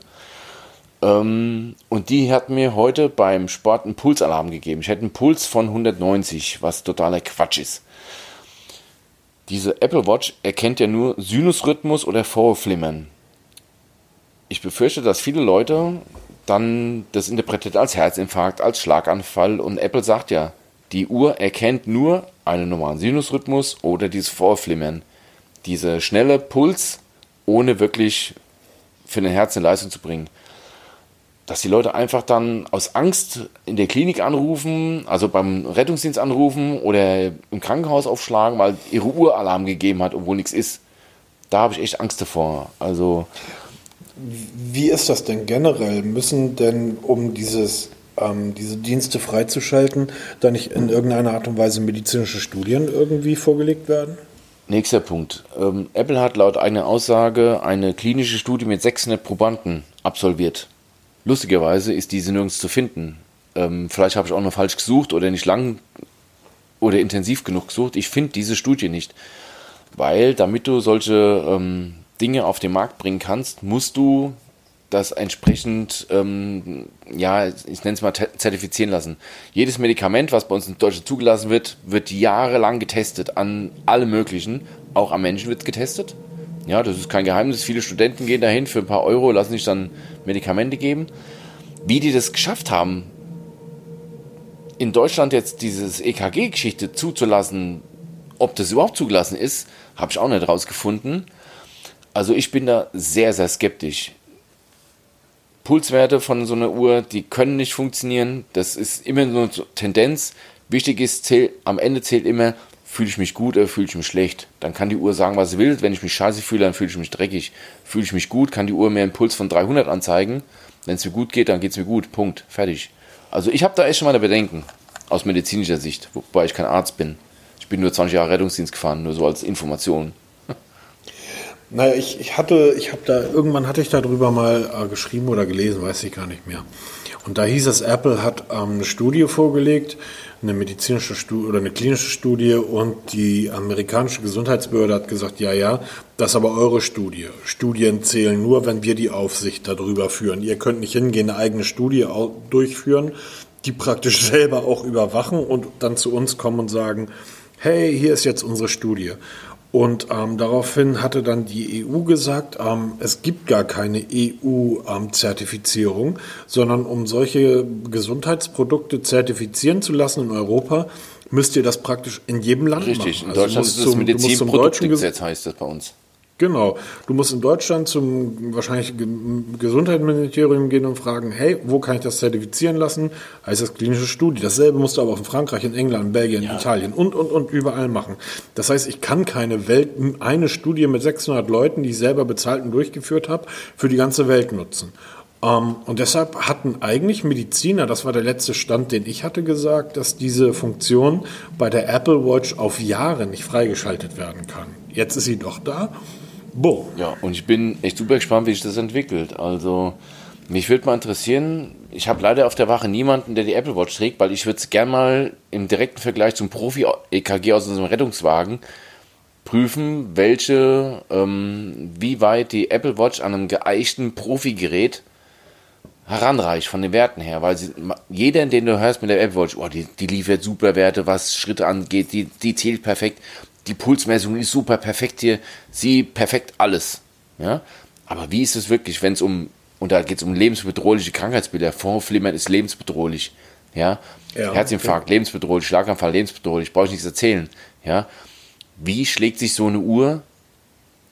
Ähm, und die hat mir heute beim Sport einen Pulsalarm gegeben. Ich hätte einen Puls von 190, was totaler Quatsch ist. Diese Apple Watch erkennt ja nur Sinusrhythmus oder Vorflimmern. Ich befürchte, dass viele Leute dann das interpretiert als Herzinfarkt, als Schlaganfall und Apple sagt ja, die Uhr erkennt nur einen normalen Sinusrhythmus oder dieses Vorflimmern. Diese schnelle Puls, ohne wirklich für den Herz eine Leistung zu bringen dass die Leute einfach dann aus Angst in der Klinik anrufen, also beim Rettungsdienst anrufen oder im Krankenhaus aufschlagen, weil ihre Uhr Alarm gegeben hat, obwohl nichts ist. Da habe ich echt Angst davor. Also Wie ist das denn generell? Müssen denn, um dieses, ähm, diese Dienste freizuschalten, da nicht in irgendeiner Art und Weise medizinische Studien irgendwie vorgelegt werden? Nächster Punkt. Ähm, Apple hat laut eigener Aussage eine klinische Studie mit 600 Probanden absolviert. Lustigerweise ist diese nirgends zu finden. Ähm, vielleicht habe ich auch noch falsch gesucht oder nicht lang oder intensiv genug gesucht. Ich finde diese Studie nicht. Weil, damit du solche ähm, Dinge auf den Markt bringen kannst, musst du das entsprechend, ähm, ja, ich nenne es mal zertifizieren lassen. Jedes Medikament, was bei uns in Deutschland zugelassen wird, wird jahrelang getestet an alle möglichen. Auch am Menschen wird getestet. Ja, das ist kein Geheimnis. Viele Studenten gehen dahin für ein paar Euro, lassen sich dann Medikamente geben. Wie die das geschafft haben, in Deutschland jetzt dieses EKG-Geschichte zuzulassen, ob das überhaupt zugelassen ist, habe ich auch nicht rausgefunden. Also ich bin da sehr, sehr skeptisch. Pulswerte von so einer Uhr, die können nicht funktionieren. Das ist immer so Tendenz. Wichtig ist, zähl, am Ende zählt immer, fühle ich mich gut oder fühle ich mich schlecht. Dann kann die Uhr sagen, was sie will. Wenn ich mich scheiße fühle, dann fühle ich mich dreckig. Fühle ich mich gut, kann die Uhr mir einen Puls von 300 anzeigen. Wenn es mir gut geht, dann geht es mir gut. Punkt. Fertig. Also ich habe da echt schon mal Bedenken. Aus medizinischer Sicht. Wobei ich kein Arzt bin. Ich bin nur 20 Jahre Rettungsdienst gefahren, nur so als Information. Naja, ich, ich hatte, ich habe da, irgendwann hatte ich darüber mal äh, geschrieben oder gelesen, weiß ich gar nicht mehr. Und da hieß es, Apple hat ähm, eine Studie vorgelegt, eine medizinische Studie oder eine klinische Studie und die amerikanische Gesundheitsbehörde hat gesagt, ja, ja, das ist aber eure Studie. Studien zählen nur, wenn wir die Aufsicht darüber führen. Ihr könnt nicht hingehen, eine eigene Studie durchführen, die praktisch selber auch überwachen und dann zu uns kommen und sagen, hey, hier ist jetzt unsere Studie. Und ähm, daraufhin hatte dann die EU gesagt, ähm, es gibt gar keine EU-Zertifizierung, ähm, sondern um solche Gesundheitsprodukte zertifizieren zu lassen in Europa, müsst ihr das praktisch in jedem Land Richtig, machen. in also Deutschland ist das Medizinproduktegesetz, heißt das bei uns. Genau. Du musst in Deutschland zum wahrscheinlich Gesundheitsministerium gehen und fragen, hey, wo kann ich das zertifizieren lassen? Heißt das klinische Studie. Dasselbe musst du aber auch in Frankreich, in England, in Belgien, ja. Italien und, und, und überall machen. Das heißt, ich kann keine Welt, eine Studie mit 600 Leuten, die ich selber bezahlt und durchgeführt habe, für die ganze Welt nutzen. Um, ähm, und deshalb hatten eigentlich Mediziner, das war der letzte Stand, den ich hatte, gesagt, dass diese Funktion bei der Apple Watch auf Jahre nicht freigeschaltet werden kann. Jetzt ist sie doch da Boom. Ja, und ich bin echt super gespannt, wie sich das entwickelt. Also, mich würde mal interessieren, ich habe leider auf der Wache niemanden, der die Apple Watch trägt, weil ich würde es gerne mal im direkten Vergleich zum Profi-EKG aus unserem Rettungswagen prüfen, welche, ähm, wie weit die Apple Watch an einem geeichten Profi-Gerät heranreicht von den Werten her, weil sie, jeder, den du hörst mit der Apple Watch, oh, die, die liefert super Werte, was Schritte angeht, die, die zählt perfekt die Pulsmessung ist super perfekt hier, sie perfekt alles. Ja? Aber wie ist es wirklich, wenn es um, und da geht es um lebensbedrohliche Krankheitsbilder, Vorflimmern ist lebensbedrohlich. Ja? ja Herzinfarkt, okay. lebensbedrohlich, Schlaganfall, lebensbedrohlich, brauche ich nichts erzählen. Ja? Wie schlägt sich so eine Uhr,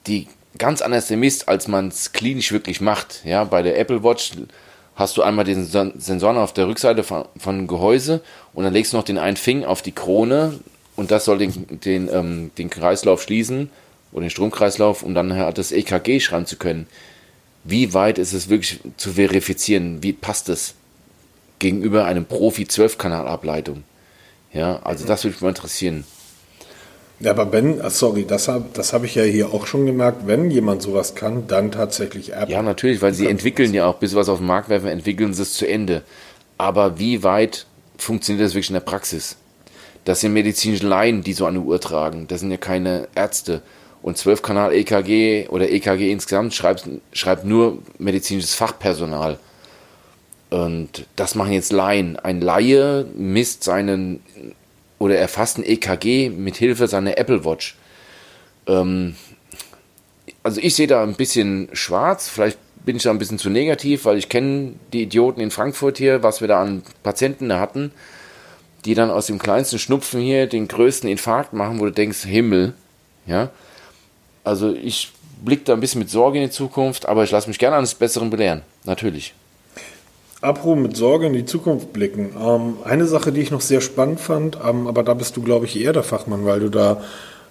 die ganz anders misst, als man es klinisch wirklich macht? Ja? Bei der Apple Watch hast du einmal den Sensoren auf der Rückseite von, von Gehäuse und dann legst du noch den einen Finger auf die Krone und das soll den, den, ähm, den Kreislauf schließen oder den Stromkreislauf, um dann halt das EKG schreiben zu können. Wie weit ist es wirklich zu verifizieren? Wie passt es gegenüber einem Profi-12-Kanal-Ableitung? Ja, also das würde mich mal interessieren. Ja, aber wenn, ah, sorry, das habe das hab ich ja hier auch schon gemerkt, wenn jemand sowas kann, dann tatsächlich Apple. Ja, natürlich, weil sie entwickeln ja auch, bis sie was auf den Markt werfen, entwickeln sie es zu Ende. Aber wie weit funktioniert das wirklich in der Praxis? Das sind medizinische Laien, die so eine Uhr tragen. Das sind ja keine Ärzte. Und 12-Kanal EKG oder EKG insgesamt schreibt, schreibt nur medizinisches Fachpersonal. Und das machen jetzt Laien. Ein Laie misst seinen oder erfasst ein EKG mit Hilfe seiner Apple Watch. Ähm, also ich sehe da ein bisschen schwarz. Vielleicht bin ich da ein bisschen zu negativ, weil ich kenne die Idioten in Frankfurt hier, was wir da an Patienten hatten die dann aus dem kleinsten Schnupfen hier den größten Infarkt machen, wo du denkst, Himmel, ja. Also ich blicke da ein bisschen mit Sorge in die Zukunft, aber ich lasse mich gerne eines Besseren belehren, natürlich. Apro mit Sorge in die Zukunft blicken. Ähm, eine Sache, die ich noch sehr spannend fand, ähm, aber da bist du, glaube ich, eher der Fachmann, weil du da,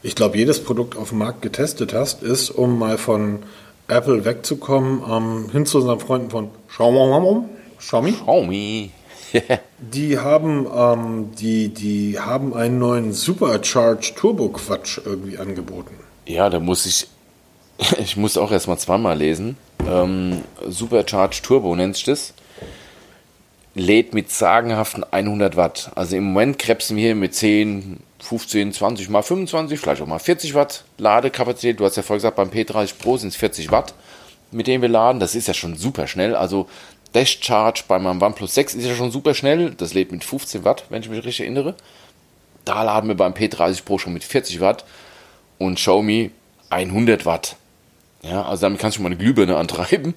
ich glaube, jedes Produkt auf dem Markt getestet hast, ist, um mal von Apple wegzukommen, ähm, hin zu unseren Freunden von Xiaomi. Xiaomi. Xiaomi. die haben, ähm, die, die haben einen neuen Supercharged Turbo Quatsch irgendwie angeboten. Ja, da muss ich, ich muss auch erstmal zweimal lesen. Ähm, Supercharged Turbo nennt sich das. Lädt mit sagenhaften 100 Watt. Also im Moment krebsen wir hier mit 10, 15, 20 mal 25, vielleicht auch mal 40 Watt Ladekapazität. Du hast ja vorhin gesagt, beim P30 Pro sind es 40 Watt, mit denen wir laden. Das ist ja schon super schnell. Also Dash Charge bei meinem OnePlus 6 ist ja schon super schnell. Das lädt mit 15 Watt, wenn ich mich richtig erinnere. Da laden wir beim P30 Pro schon mit 40 Watt und Xiaomi 100 Watt. Ja, also damit kannst du mal eine Glühbirne antreiben.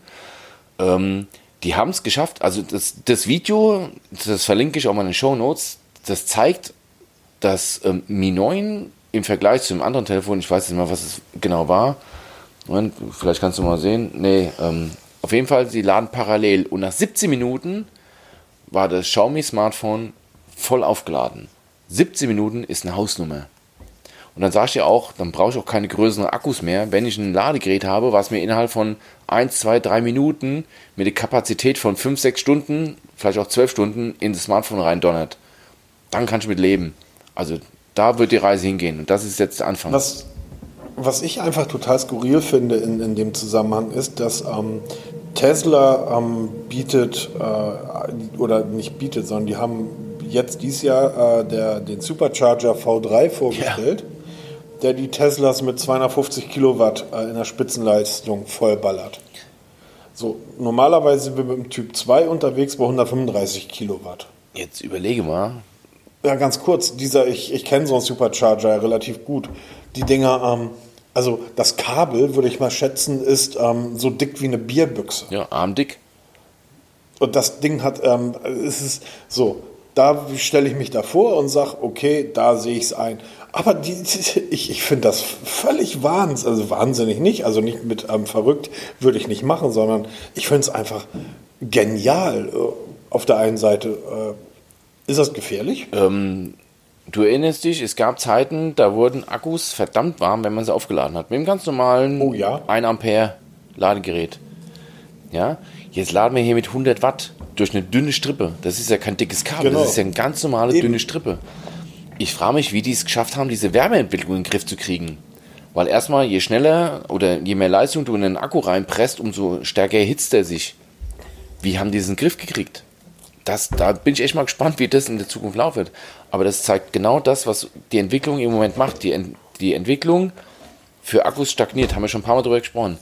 Ähm, die haben es geschafft. Also das, das Video, das verlinke ich auch mal in den Show Notes, das zeigt, dass ähm, Mi 9 im Vergleich zu einem anderen Telefon, ich weiß nicht mal, was es genau war, Moment, vielleicht kannst du mal sehen, nee, ähm, auf jeden Fall, sie laden parallel und nach 17 Minuten war das Xiaomi Smartphone voll aufgeladen. 17 Minuten ist eine Hausnummer. Und dann sage ich dir auch, dann brauche ich auch keine größeren Akkus mehr, wenn ich ein Ladegerät habe, was mir innerhalb von 1, 2, 3 Minuten mit der Kapazität von 5, 6 Stunden, vielleicht auch 12 Stunden in das Smartphone reindonnert. Dann kann ich mit leben. Also da wird die Reise hingehen und das ist jetzt der Anfang. Was, was ich einfach total skurril finde in, in dem Zusammenhang ist, dass ähm, Tesla ähm, bietet, äh, oder nicht bietet, sondern die haben jetzt dieses Jahr äh, der, den Supercharger V3 vorgestellt, ja. der die Teslas mit 250 Kilowatt äh, in der Spitzenleistung vollballert. So, normalerweise sind wir mit dem Typ 2 unterwegs bei 135 Kilowatt. Jetzt überlege mal. Ja, ganz kurz, dieser, ich, ich kenne so einen Supercharger relativ gut. Die Dinger, ähm, also das Kabel, würde ich mal schätzen, ist ähm, so dick wie eine Bierbüchse. Ja, armdick. Und das Ding hat, ähm, es ist so, da stelle ich mich davor und sage, okay, da sehe ich es ein. Aber die, ich, ich finde das völlig wahnsinnig, also wahnsinnig nicht, also nicht mit ähm, verrückt würde ich nicht machen, sondern ich finde es einfach genial. Äh, auf der einen Seite, äh, ist das gefährlich? Ähm, du erinnerst dich, es gab Zeiten, da wurden Akkus verdammt warm, wenn man sie aufgeladen hat. Mit einem ganz normalen oh, ja? 1 Ampere Ladegerät. Ja, jetzt laden wir hier mit 100 Watt durch eine dünne Strippe. Das ist ja kein dickes Kabel, genau. das ist ja eine ganz normale Eben. dünne Strippe. Ich frage mich, wie die es geschafft haben, diese Wärmeentwicklung in den Griff zu kriegen. Weil erstmal, je schneller oder je mehr Leistung du in den Akku reinpresst, umso stärker erhitzt er sich. Wie haben die diesen Griff gekriegt? Das, da bin ich echt mal gespannt, wie das in der Zukunft laufen wird. Aber das zeigt genau das, was die Entwicklung im Moment macht. Die, die Entwicklung für Akkus stagniert, haben wir schon ein paar Mal darüber gesprochen.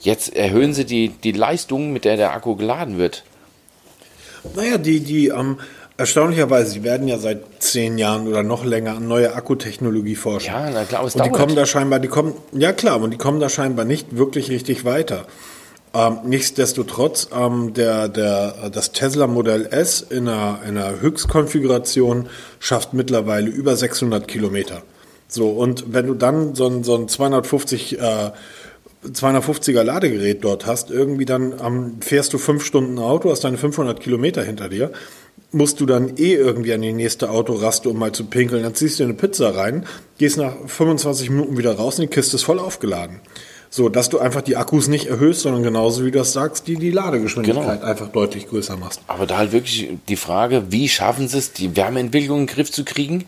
Jetzt erhöhen sie die, die Leistung, mit der der Akku geladen wird. Naja, die, die ähm, erstaunlicherweise, die werden ja seit zehn Jahren oder noch länger an neue Akkutechnologie forschen. Ja, na klar, aber es und dauert. die kommen da scheinbar, die kommen, ja klar, und die kommen da scheinbar nicht wirklich richtig weiter. Ähm, nichtsdestotrotz, ähm, der, der, das Tesla Modell S in einer, in einer Höchstkonfiguration schafft mittlerweile über 600 Kilometer. So, und wenn du dann so ein, so ein 250 äh, 250er Ladegerät dort hast, irgendwie dann ähm, fährst du fünf Stunden Auto, hast deine 500 Kilometer hinter dir, musst du dann eh irgendwie an die nächste Autoraste, um mal zu pinkeln, dann ziehst du eine Pizza rein, gehst nach 25 Minuten wieder raus und die Kiste ist voll aufgeladen. So, dass du einfach die Akkus nicht erhöhst, sondern genauso wie du das sagst, die die Ladegeschwindigkeit genau. einfach deutlich größer machst. Aber da halt wirklich die Frage, wie schaffen sie es, die Wärmeentwicklung in den Griff zu kriegen?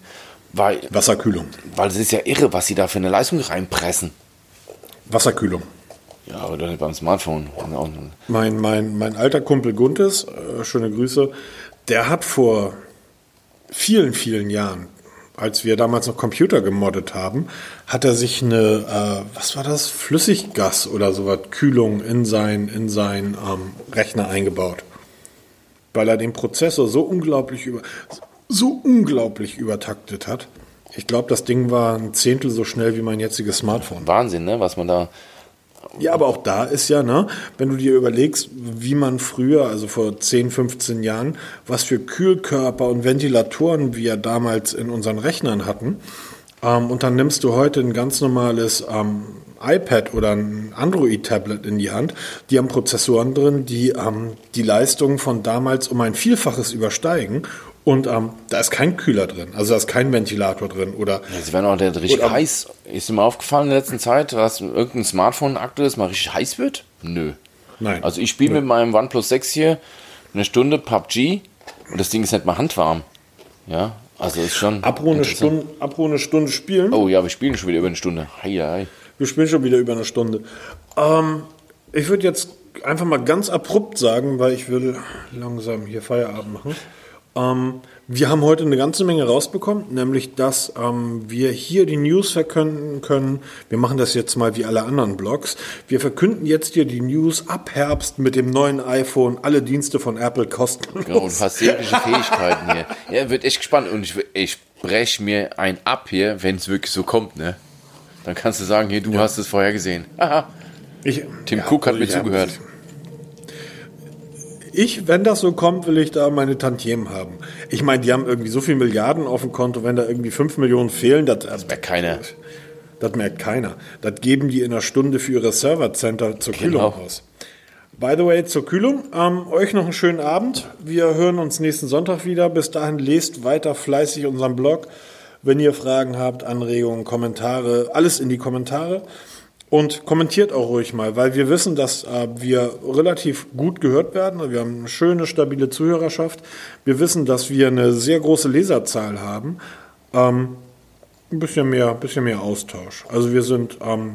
Weil, Wasserkühlung. Weil es ist ja irre, was sie da für eine Leistung reinpressen. Wasserkühlung. Ja, aber dann beim Smartphone. Mein, mein, mein alter Kumpel Guntes, äh, schöne Grüße, der hat vor vielen, vielen Jahren, als wir damals noch Computer gemoddet haben, hat er sich eine, äh, was war das, Flüssiggas oder sowas, Kühlung in sein, in sein ähm, Rechner eingebaut. Weil er den Prozessor so unglaublich über, so unglaublich übertaktet hat. Ich glaube, das Ding war ein Zehntel so schnell wie mein jetziges Smartphone. Wahnsinn, ne? was man da. Ja, aber auch da ist ja, ne, wenn du dir überlegst, wie man früher, also vor 10, 15 Jahren, was für Kühlkörper und Ventilatoren wir damals in unseren Rechnern hatten, ähm, und dann nimmst du heute ein ganz normales ähm, iPad oder ein Android-Tablet in die Hand, die haben Prozessoren drin, die ähm, die Leistung von damals um ein Vielfaches übersteigen und ähm, da ist kein Kühler drin, also da ist kein Ventilator drin oder. Ja, sie werden auch der richtig oder, heiß. Ist dir mal aufgefallen in der letzten Zeit, dass irgendein Smartphone aktuell mal richtig heiß wird? Nö. Nein. Also ich spiele mit meinem OnePlus 6 hier eine Stunde PUBG und das Ding ist nicht mal handwarm. Ja, also ist schon. Apro eine, Stunde, apro eine Stunde spielen. Oh ja, wir spielen schon wieder über eine Stunde. Hei, hei. Wir spielen schon wieder über eine Stunde. Ähm, ich würde jetzt einfach mal ganz abrupt sagen, weil ich will langsam hier Feierabend machen. Ähm, wir haben heute eine ganze Menge rausbekommen, nämlich dass ähm, wir hier die News verkünden können. Wir machen das jetzt mal wie alle anderen Blogs. Wir verkünden jetzt hier die News ab Herbst mit dem neuen iPhone, alle Dienste von Apple kostenlos. Genau, und fast jegliche Fähigkeiten hier. Ja, wird echt gespannt und ich, ich breche mir ein ab hier, wenn es wirklich so kommt, ne? Dann kannst du sagen, hier, du ja. hast es vorher gesehen. Aha. Ich, Tim ja, Cook hat mir zugehört. Ich, ich, wenn das so kommt, will ich da meine Tantiemen haben. Ich meine, die haben irgendwie so viele Milliarden auf dem Konto, wenn da irgendwie 5 Millionen fehlen, das, das merkt keiner. Das merkt keiner. Das geben die in einer Stunde für ihre Servercenter zur Kühlung genau. aus. By the way, zur Kühlung. Ähm, euch noch einen schönen Abend. Wir hören uns nächsten Sonntag wieder. Bis dahin lest weiter fleißig unseren Blog. Wenn ihr Fragen habt, Anregungen, Kommentare, alles in die Kommentare. Und kommentiert auch ruhig mal, weil wir wissen, dass äh, wir relativ gut gehört werden. Wir haben eine schöne, stabile Zuhörerschaft. Wir wissen, dass wir eine sehr große Leserzahl haben. Ähm, ein bisschen mehr, bisschen mehr Austausch. Also wir sind ähm,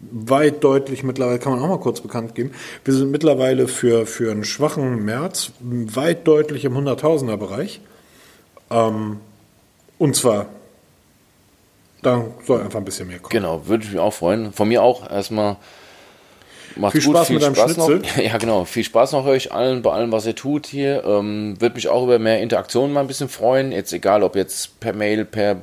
weit deutlich mittlerweile, kann man auch mal kurz bekannt geben, wir sind mittlerweile für, für einen schwachen März weit deutlich im Hunderttausender Bereich. Ähm, und zwar, da soll einfach ein bisschen mehr kommen. Genau, würde ich mich auch freuen. Von mir auch erstmal Macht's Viel Spaß mit deinem Schnitzel. noch. Ja, genau. Viel Spaß noch euch allen bei allem, was ihr tut hier. Ähm, Würde mich auch über mehr Interaktionen mal ein bisschen freuen. Jetzt egal, ob jetzt per Mail, per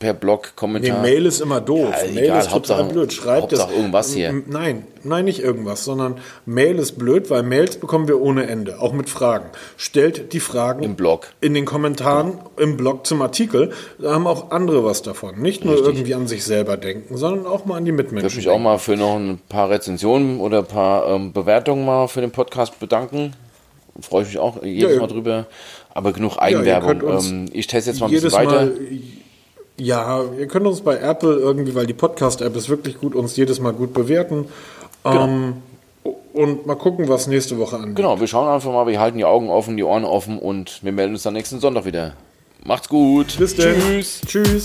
per Blog, Kommentar. Nee, Mail ist immer doof. Ja, Mail egal, ist total Hauptsache- blöd. Schreibt Hauptsache es. irgendwas hier. Nein, nein, nicht irgendwas, sondern Mail ist blöd, weil Mails bekommen wir ohne Ende, auch mit Fragen. Stellt die Fragen Im Blog. in den Kommentaren im Blog zum Artikel. Da haben auch andere was davon. Nicht nur irgendwie an sich selber denken, sondern auch mal an die Mitmenschen. Würde mich auch mal für noch ein paar Rezensionen oder ein paar ähm, Bewertungen mal für den Podcast bedanken. Freue ich mich auch jedes Ja, Mal drüber. Aber genug Eigenwerbung. ähm, ich teste jetzt mal ein bisschen weiter. Mal. Ja, ihr könnt uns bei Apple irgendwie, weil die Podcast-App ist wirklich gut, uns jedes Mal gut bewerten. Genau. Ähm, und mal gucken, was nächste Woche angeht. Genau, wir schauen einfach mal, wir halten die Augen offen, die Ohren offen und wir melden uns dann nächsten Sonntag wieder. Macht's gut. Bis dann. Tschüss. Tschüss.